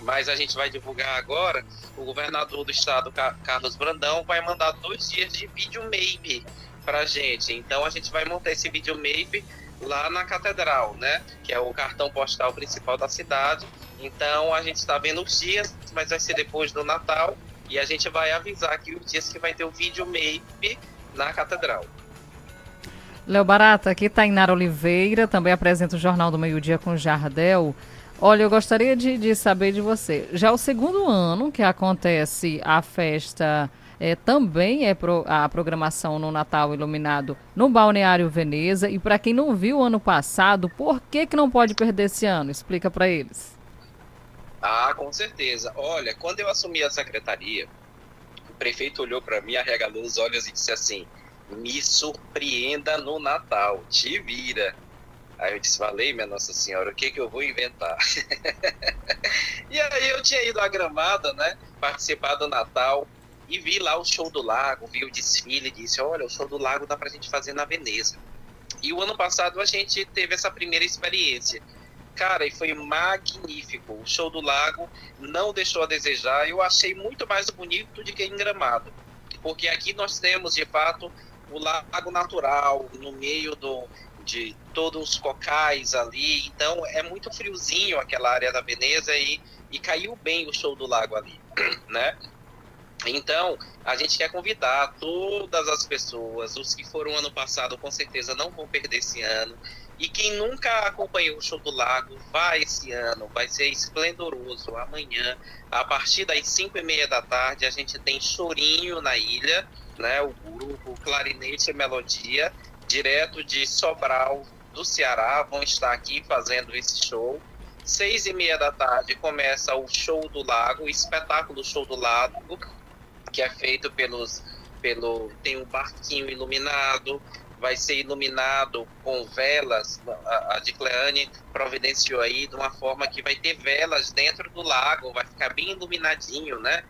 mas a gente vai divulgar agora, o governador do estado, Carlos Brandão, vai mandar dois dias de vídeo maybe para gente. Então a gente vai montar esse vídeo maybe lá na catedral, né? Que é o cartão postal principal da cidade. Então a gente está vendo os dias, mas vai ser depois do Natal e a gente vai avisar aqui os dias que vai ter o vídeo MAPE na catedral. Léo Barata, aqui Tainara Oliveira, também apresenta o Jornal do Meio Dia com Jardel. Olha, eu gostaria de, de saber de você. Já é o segundo ano que acontece a festa é, também é pro, a programação no Natal Iluminado no Balneário Veneza. E para quem não viu ano passado, por que, que não pode perder esse ano? Explica para eles. Ah, com certeza. Olha, quando eu assumi a secretaria, o prefeito olhou para mim, arregalou os olhos e disse assim: me surpreenda no Natal, te vira. Aí eu disse, falei, minha Nossa Senhora, o que que eu vou inventar? e aí eu tinha ido à Gramada, né, participar do Natal, e vi lá o show do lago, vi o desfile disse: Olha, o show do lago dá pra gente fazer na Veneza. E o ano passado a gente teve essa primeira experiência. Cara, e foi magnífico. O show do lago não deixou a desejar. Eu achei muito mais bonito do que em Gramado. Porque aqui nós temos, de fato, o lago natural, no meio do, de todos os cocais ali. Então é muito friozinho aquela área da Veneza e, e caiu bem o show do lago ali, né? Então, a gente quer convidar todas as pessoas, os que foram ano passado com certeza não vão perder esse ano. E quem nunca acompanhou o show do lago, vai esse ano, vai ser esplendoroso. Amanhã, a partir das 5 e meia da tarde, a gente tem chorinho na ilha, né? O grupo Clarinete e Melodia, direto de Sobral, do Ceará, vão estar aqui fazendo esse show. Seis e meia da tarde começa o show do lago, o espetáculo show do lago, que é feito pelos pelo tem um barquinho iluminado, vai ser iluminado com velas. A, a Dicleane providenciou aí de uma forma que vai ter velas dentro do lago, vai ficar bem iluminadinho, né?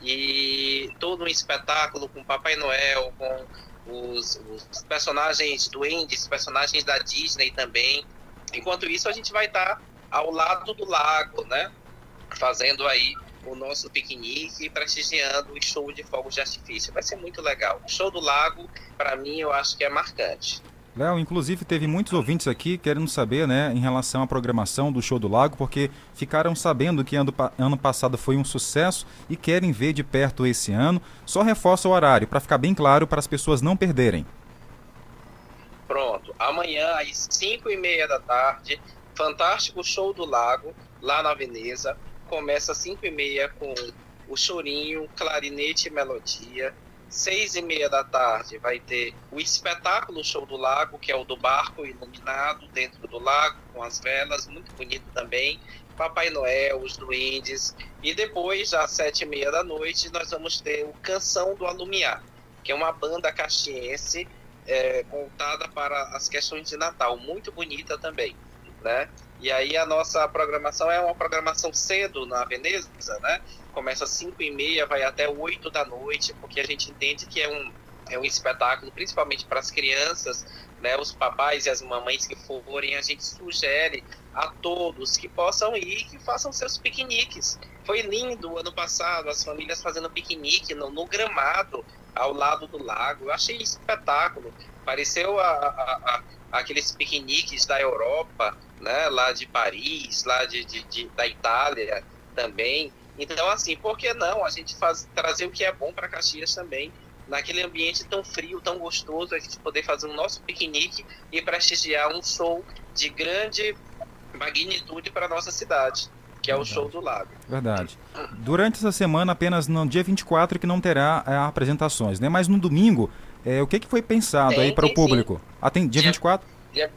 E todo um espetáculo com Papai Noel, com os, os personagens duendes, personagens da Disney também. Enquanto isso, a gente vai estar ao lado do lago, né? Fazendo aí o nosso piquenique prestigiando o show de fogos de artifício. Vai ser muito legal. O show do lago, para mim, eu acho que é marcante. Léo, inclusive teve muitos ouvintes aqui querendo saber, né, em relação à programação do Show do Lago, porque ficaram sabendo que ano, ano passado foi um sucesso e querem ver de perto esse ano. Só reforça o horário, para ficar bem claro, para as pessoas não perderem. Pronto. Amanhã, às 5 e meia da tarde, fantástico show do lago, lá na Veneza. Começa às 5 e meia com o chorinho, clarinete e melodia. Seis e meia da tarde vai ter o espetáculo Show do Lago, que é o do barco iluminado dentro do lago, com as velas, muito bonito também. Papai Noel, os duendes. E depois, às sete e meia da noite, nós vamos ter o Canção do Alumiar, que é uma banda caxiense é, voltada para as questões de Natal, muito bonita também, né? E aí a nossa programação é uma programação cedo na Veneza, né? Começa às 5 e meia, vai até 8 da noite, porque a gente entende que é um, é um espetáculo, principalmente para as crianças, né? Os papais e as mamães que forem, a gente sugere a todos que possam ir, que façam seus piqueniques. Foi lindo o ano passado, as famílias fazendo piquenique no, no gramado, ao lado do lago. Eu achei espetáculo. Pareceu a, a, a, aqueles piqueniques da Europa, né, lá de Paris, lá de, de, de, da Itália também. Então, assim, por que não a gente faz, trazer o que é bom para Caxias também? Naquele ambiente tão frio, tão gostoso, a gente poder fazer o um nosso piquenique e prestigiar um show de grande magnitude para nossa cidade, que é o Show do Lago. Verdade. Durante essa semana, apenas no dia 24 que não terá é, apresentações, né? Mas no domingo, é, o que, que foi pensado tem, aí para o público? Sim. Ah, tem dia, dia 24? Dia,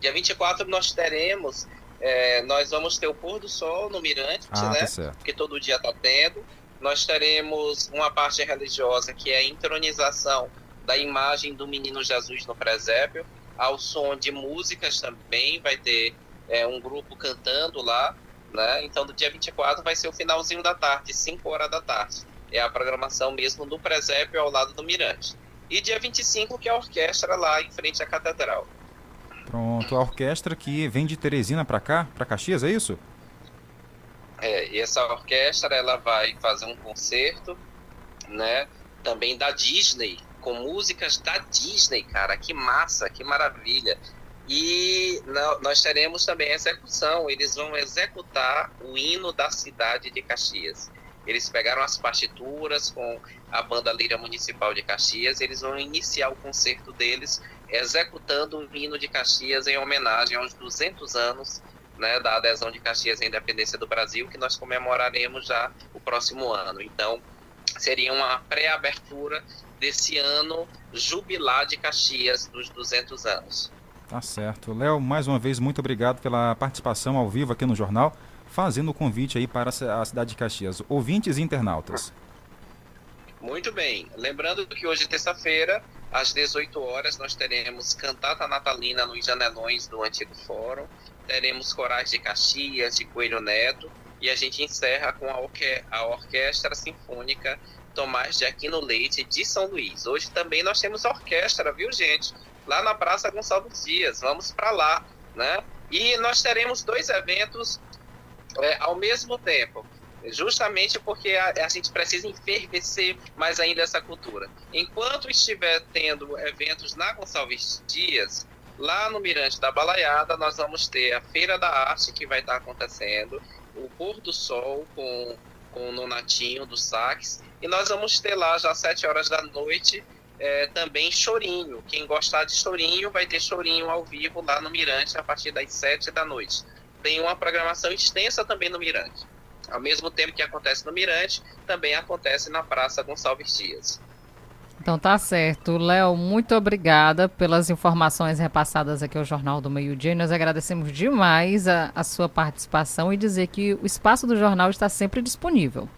dia 24 nós teremos, é, nós vamos ter o pôr do sol no Mirante, ah, né? Tá Porque todo dia está tendo. Nós teremos uma parte religiosa que é a entronização da imagem do menino Jesus no presépio, ao som de músicas também, vai ter é, um grupo cantando lá, né? Então, do dia 24 vai ser o finalzinho da tarde, 5 horas da tarde. É a programação mesmo do presépio ao lado do Mirante. E dia 25, que é a orquestra lá em frente à catedral. Pronto, a orquestra que vem de Teresina para cá, para Caxias, é isso? É, e essa orquestra ela vai fazer um concerto, né? Também da Disney, com músicas da Disney, cara. Que massa, que maravilha. E nós teremos também execução. Eles vão executar o hino da cidade de Caxias. Eles pegaram as partituras com a banda Lira Municipal de Caxias. Eles vão iniciar o concerto deles executando o hino de Caxias em homenagem aos 200 anos né, da adesão de Caxias à independência do Brasil, que nós comemoraremos já o próximo ano. Então, seria uma pré-abertura desse ano jubilar de Caxias dos 200 anos. Tá certo. Léo, mais uma vez, muito obrigado pela participação ao vivo aqui no jornal, fazendo o convite aí para a cidade de Caxias. Ouvintes e internautas. Muito bem. Lembrando que hoje, terça-feira, às 18 horas, nós teremos cantata natalina nos janelões do antigo fórum. Teremos corais de Caxias, de Coelho Neto. E a gente encerra com a, orque a Orquestra Sinfônica Tomás de Aquino Leite de São Luís. Hoje também nós temos orquestra, viu, gente? Lá na Praça Gonçalves Dias. Vamos para lá, né? E nós teremos dois eventos é, ao mesmo tempo justamente porque a, a, gente precisa enfervecer mais ainda essa cultura. Enquanto estiver tendo eventos na Gonçalves Dias, lá no Mirante da Balaiada, nós vamos ter a Feira da Arte que vai estar acontecendo, o Pôr do Sol com, com o Nonatinho do Sax, e nós vamos ter lá já às 7 horas da noite é, também chorinho. Quem gostar de chorinho vai ter chorinho ao vivo lá no Mirante a partir das 7 da noite. Tem uma programação extensa também no Mirante. Ao mesmo tempo que acontece no Mirante, também acontece na Praça Gonçalves Dias. Então tá certo. Léo, muito obrigada pelas informações repassadas aqui ao Jornal do Meio Dia. Nós agradecemos demais a, a sua participação e dizer que o espaço do jornal está sempre disponível.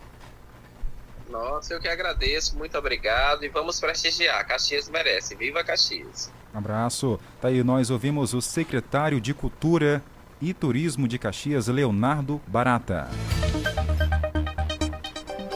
Nossa, eu que agradeço, muito obrigado e vamos prestigiar. Caxias merece. Viva Caxias. Um abraço. Tá aí, nós ouvimos o secretário de Cultura e Turismo de Caxias, Leonardo Barata.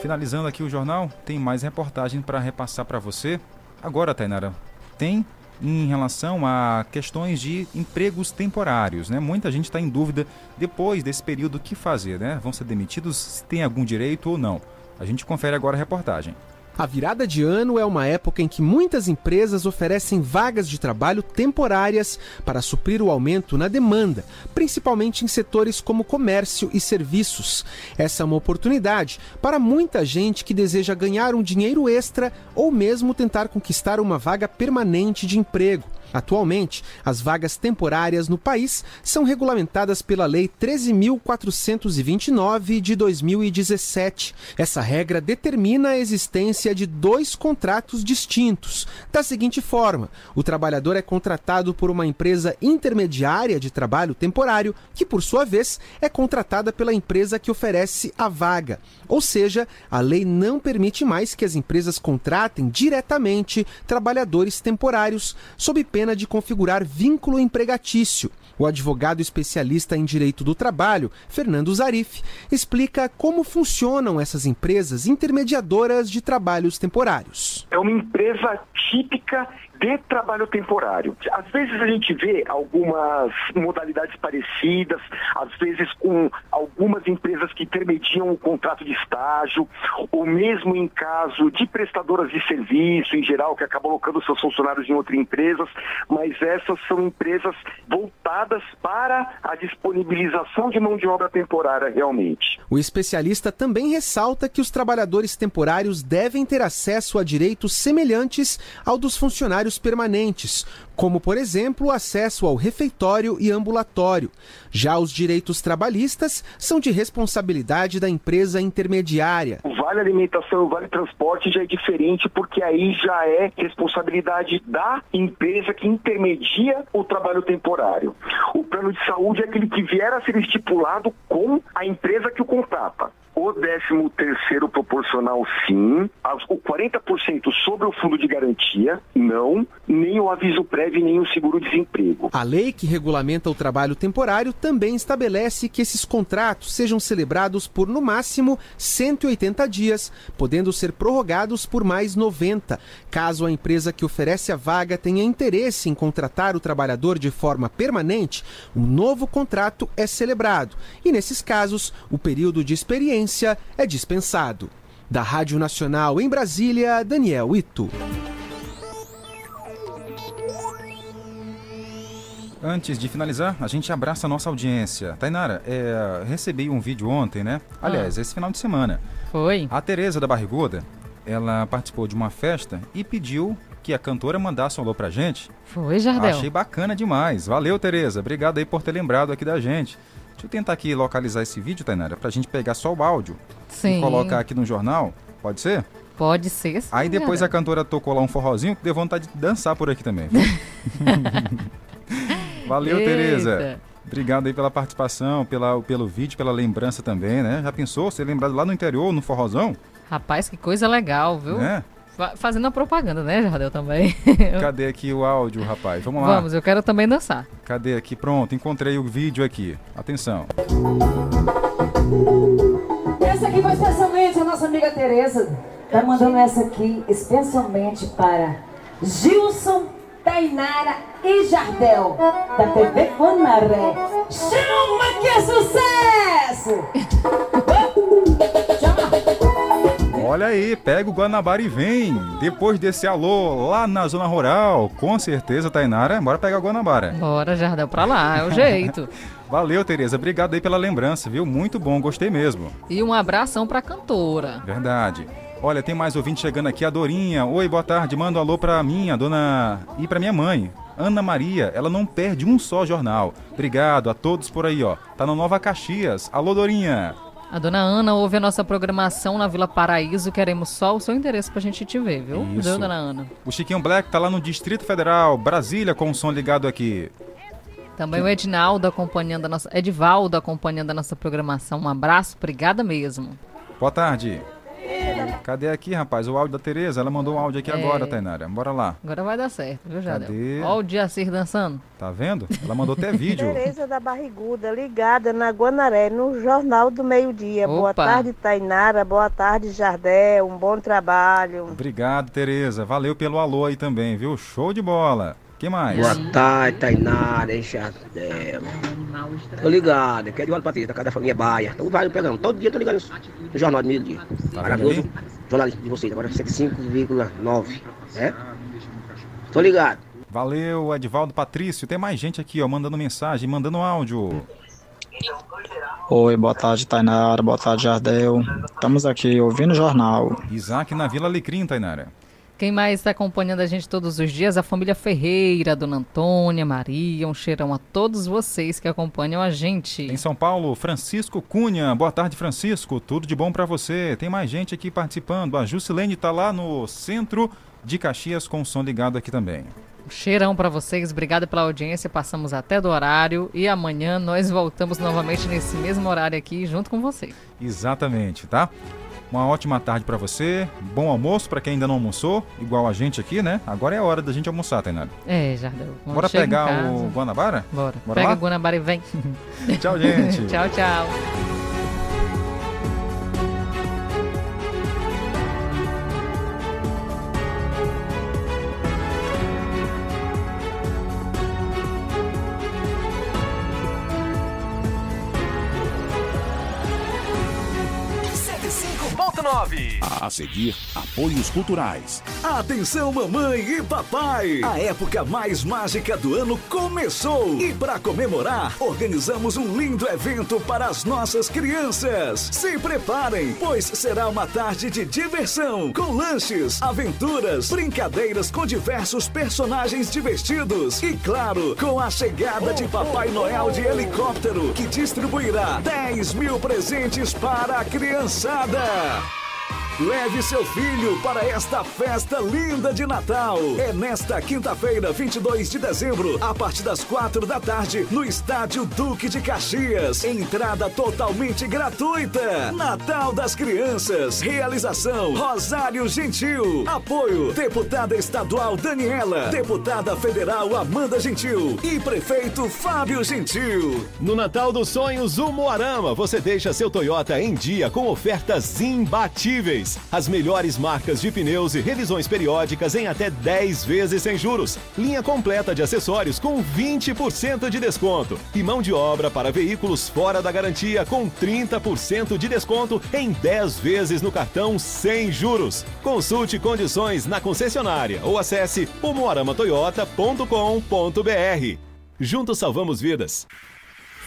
Finalizando aqui o jornal, tem mais reportagem para repassar para você. Agora, Tainara, tem em relação a questões de empregos temporários, né? Muita gente está em dúvida depois desse período o que fazer, né? Vão ser demitidos, se tem algum direito ou não. A gente confere agora a reportagem. A virada de ano é uma época em que muitas empresas oferecem vagas de trabalho temporárias para suprir o aumento na demanda, principalmente em setores como comércio e serviços. Essa é uma oportunidade para muita gente que deseja ganhar um dinheiro extra ou mesmo tentar conquistar uma vaga permanente de emprego. Atualmente, as vagas temporárias no país são regulamentadas pela Lei 13.429 de 2017. Essa regra determina a existência de dois contratos distintos, da seguinte forma: o trabalhador é contratado por uma empresa intermediária de trabalho temporário, que por sua vez é contratada pela empresa que oferece a vaga. Ou seja, a lei não permite mais que as empresas contratem diretamente trabalhadores temporários, sob pena de configurar vínculo empregatício. O advogado especialista em direito do trabalho, Fernando Zarif, explica como funcionam essas empresas intermediadoras de trabalhos temporários. É uma empresa típica de trabalho temporário. Às vezes a gente vê algumas modalidades parecidas, às vezes com algumas empresas que intermediam o contrato de estágio, ou mesmo em caso de prestadoras de serviço em geral, que acabam colocando seus funcionários em outras empresas, mas essas são empresas voltadas para a disponibilização de mão de obra temporária realmente. O especialista também ressalta que os trabalhadores temporários devem ter acesso a direitos semelhantes ao dos funcionários permanentes, como, por exemplo, acesso ao refeitório e ambulatório. Já os direitos trabalhistas são de responsabilidade da empresa intermediária. O vale alimentação e o vale transporte já é diferente, porque aí já é responsabilidade da empresa que intermedia o trabalho temporário. O plano de saúde é aquele que vier a ser estipulado com a empresa que o contrata. O 13 terceiro proporcional sim, o 40% sobre o fundo de garantia, não, nem o aviso prévio nem o seguro-desemprego. A lei que regulamenta o trabalho temporário também estabelece que esses contratos sejam celebrados por no máximo 180 dias, podendo ser prorrogados por mais 90, caso a empresa que oferece a vaga tenha interesse em contratar o trabalhador de forma permanente, um novo contrato é celebrado. E nesses casos, o período de experiência é dispensado. Da Rádio Nacional em Brasília, Daniel Ito. Antes de finalizar, a gente abraça a nossa audiência. Tainara, é, recebi um vídeo ontem, né? Aliás, esse final de semana. Foi. A Tereza da Barriguda, ela participou de uma festa e pediu que a cantora mandasse um alô pra gente. Foi, Jardel. Achei bacana demais. Valeu, Tereza. Obrigado aí por ter lembrado aqui da gente. Deixa eu tentar aqui localizar esse vídeo, Tainara, pra gente pegar só o áudio Sim. e colocar aqui no jornal. Pode ser? Pode ser. Sim, Aí depois a cantora tocou lá um forrozinho que deu vontade de dançar por aqui também. Valeu, Eita. Tereza. Obrigado aí pela participação, pela, pelo vídeo, pela lembrança também, né? Já pensou ser lembrado lá no interior, no forrozão? Rapaz, que coisa legal, viu? Né? Fa- Fazendo a propaganda, né, Jardel, também. Cadê aqui o áudio, rapaz? Vamos lá. Vamos, eu quero também dançar. Cadê aqui? Pronto, encontrei o vídeo aqui. Atenção. Essa aqui foi especialmente a nossa amiga Tereza. Tá mandando essa aqui especialmente para Gilson, Tainara e Jardel, da TV Guanaré. Chama que é sucesso! Olha aí, pega o Guanabara e vem. Depois desse alô lá na zona rural, com certeza, Tainara, bora pegar o Guanabara. Bora, Jardel, pra lá, é o jeito. Valeu, Tereza. Obrigado aí pela lembrança, viu? Muito bom, gostei mesmo. E um abração pra cantora. Verdade. Olha, tem mais ouvinte chegando aqui, a Dorinha. Oi, boa tarde. Manda um alô pra mim, a dona. e pra minha mãe. Ana Maria, ela não perde um só jornal. Obrigado a todos por aí, ó. Tá no Nova Caxias. Alô, Dorinha. A dona Ana ouve a nossa programação na Vila Paraíso. Queremos só o seu endereço pra gente te ver, viu? Isso. Dona Ana? O Chiquinho Black tá lá no Distrito Federal, Brasília, com o som ligado aqui. Também o Edinaldo acompanhando a nossa. Edivaldo acompanhando a nossa programação. Um abraço, obrigada mesmo. Boa tarde. Cadê aqui, rapaz? O áudio da Tereza. Ela mandou um áudio aqui É. agora, Tainara. Bora lá. Agora vai dar certo, viu, Jardel? Cadê? Ó o Diacir dançando. Tá vendo? Ela mandou até vídeo. Tereza da Barriguda, ligada na Guanaré, no Jornal do Meio-Dia. Boa tarde, Tainara. Boa tarde, Jardel. Um bom trabalho. Obrigado, Tereza. Valeu pelo alô aí também, viu? Show de bola. Que mais? Boa tarde, Tainara, hein, Jardel. Tô ligado, que é de Olho Patrícia, da casa da família Baia. Tô vai no programa, todo dia tô ligando no Jornal do Meio Dia. Tá Maravilhoso jornalista de vocês, agora 105,9, né? Tô ligado. Valeu, Edvaldo Patrício. Tem mais gente aqui, ó, mandando mensagem, mandando áudio. Oi, boa tarde, Tainara. Boa tarde, Jardel. Estamos aqui ouvindo o jornal. Isaac na Vila Alecrim, Tainara. Quem mais está acompanhando a gente todos os dias? A família Ferreira, Dona Antônia, Maria, um cheirão a todos vocês que acompanham a gente. Em São Paulo, Francisco Cunha. Boa tarde, Francisco. Tudo de bom para você. Tem mais gente aqui participando. A Jusilene está lá no centro de Caxias com o som ligado aqui também. Um cheirão para vocês, obrigada pela audiência. Passamos até do horário e amanhã nós voltamos novamente nesse mesmo horário aqui junto com vocês. Exatamente, tá? Uma ótima tarde para você, bom almoço para quem ainda não almoçou, igual a gente aqui, né? Agora é a hora da gente almoçar, Tainara. É, já deu. Bora pegar o Guanabara? Bora. Bora Pega lá? o Guanabara e vem. Tchau, gente. tchau, tchau. A seguir, apoios culturais. Atenção, mamãe e papai! A época mais mágica do ano começou! E para comemorar, organizamos um lindo evento para as nossas crianças. Se preparem, pois será uma tarde de diversão, com lanches, aventuras, brincadeiras com diversos personagens divertidos e, claro, com a chegada de Papai Noel de helicóptero, que distribuirá 10 mil presentes para a criançada. Leve seu filho para esta festa linda de Natal. É nesta quinta-feira, 22 de dezembro, a partir das quatro da tarde, no Estádio Duque de Caxias. Entrada totalmente gratuita. Natal das Crianças. Realização Rosário Gentil. Apoio Deputada Estadual Daniela, Deputada Federal Amanda Gentil e Prefeito Fábio Gentil. No Natal dos Sonhos, o Moarama, você deixa seu Toyota em dia com ofertas imbatíveis. As melhores marcas de pneus e revisões periódicas em até 10 vezes sem juros. Linha completa de acessórios com 20% de desconto. E mão de obra para veículos fora da garantia com 30% de desconto em 10 vezes no cartão sem juros. Consulte condições na concessionária ou acesse umuaramatoyota.com.br. Juntos salvamos vidas.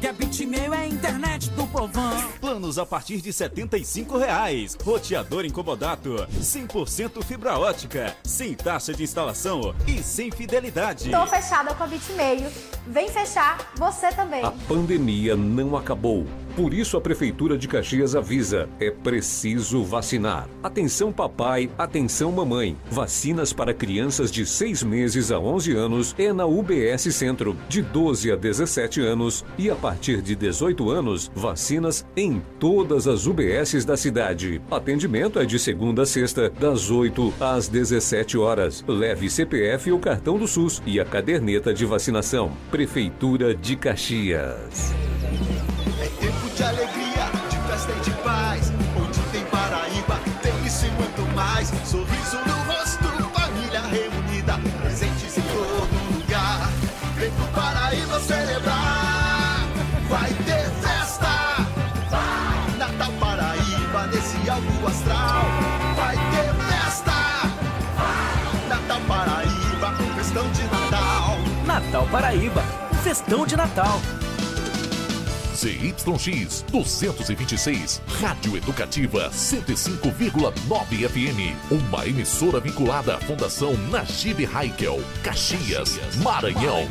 Que a Bitmail é a internet do povão. Planos a partir de 75 reais. Roteador incomodato. 100% fibra ótica. Sem taxa de instalação e sem fidelidade. Tô fechada com a Bitmail. Vem fechar você também. A pandemia não acabou. Por isso a Prefeitura de Caxias avisa: é preciso vacinar. Atenção papai, atenção mamãe. Vacinas para crianças de 6 meses a 11 anos é na UBS Centro. De 12 a 17 anos e a partir de 18 anos, vacinas em todas as UBSs da cidade. Atendimento é de segunda a sexta, das 8 às 17 horas. Leve CPF ou cartão do SUS e a caderneta de vacinação. Prefeitura de Caxias. Natal. Paraíba, um festão de Natal. ZYX 226, Rádio Educativa 105,9 FM. Uma emissora vinculada à Fundação Najib Haikel, Caxias, Maranhão.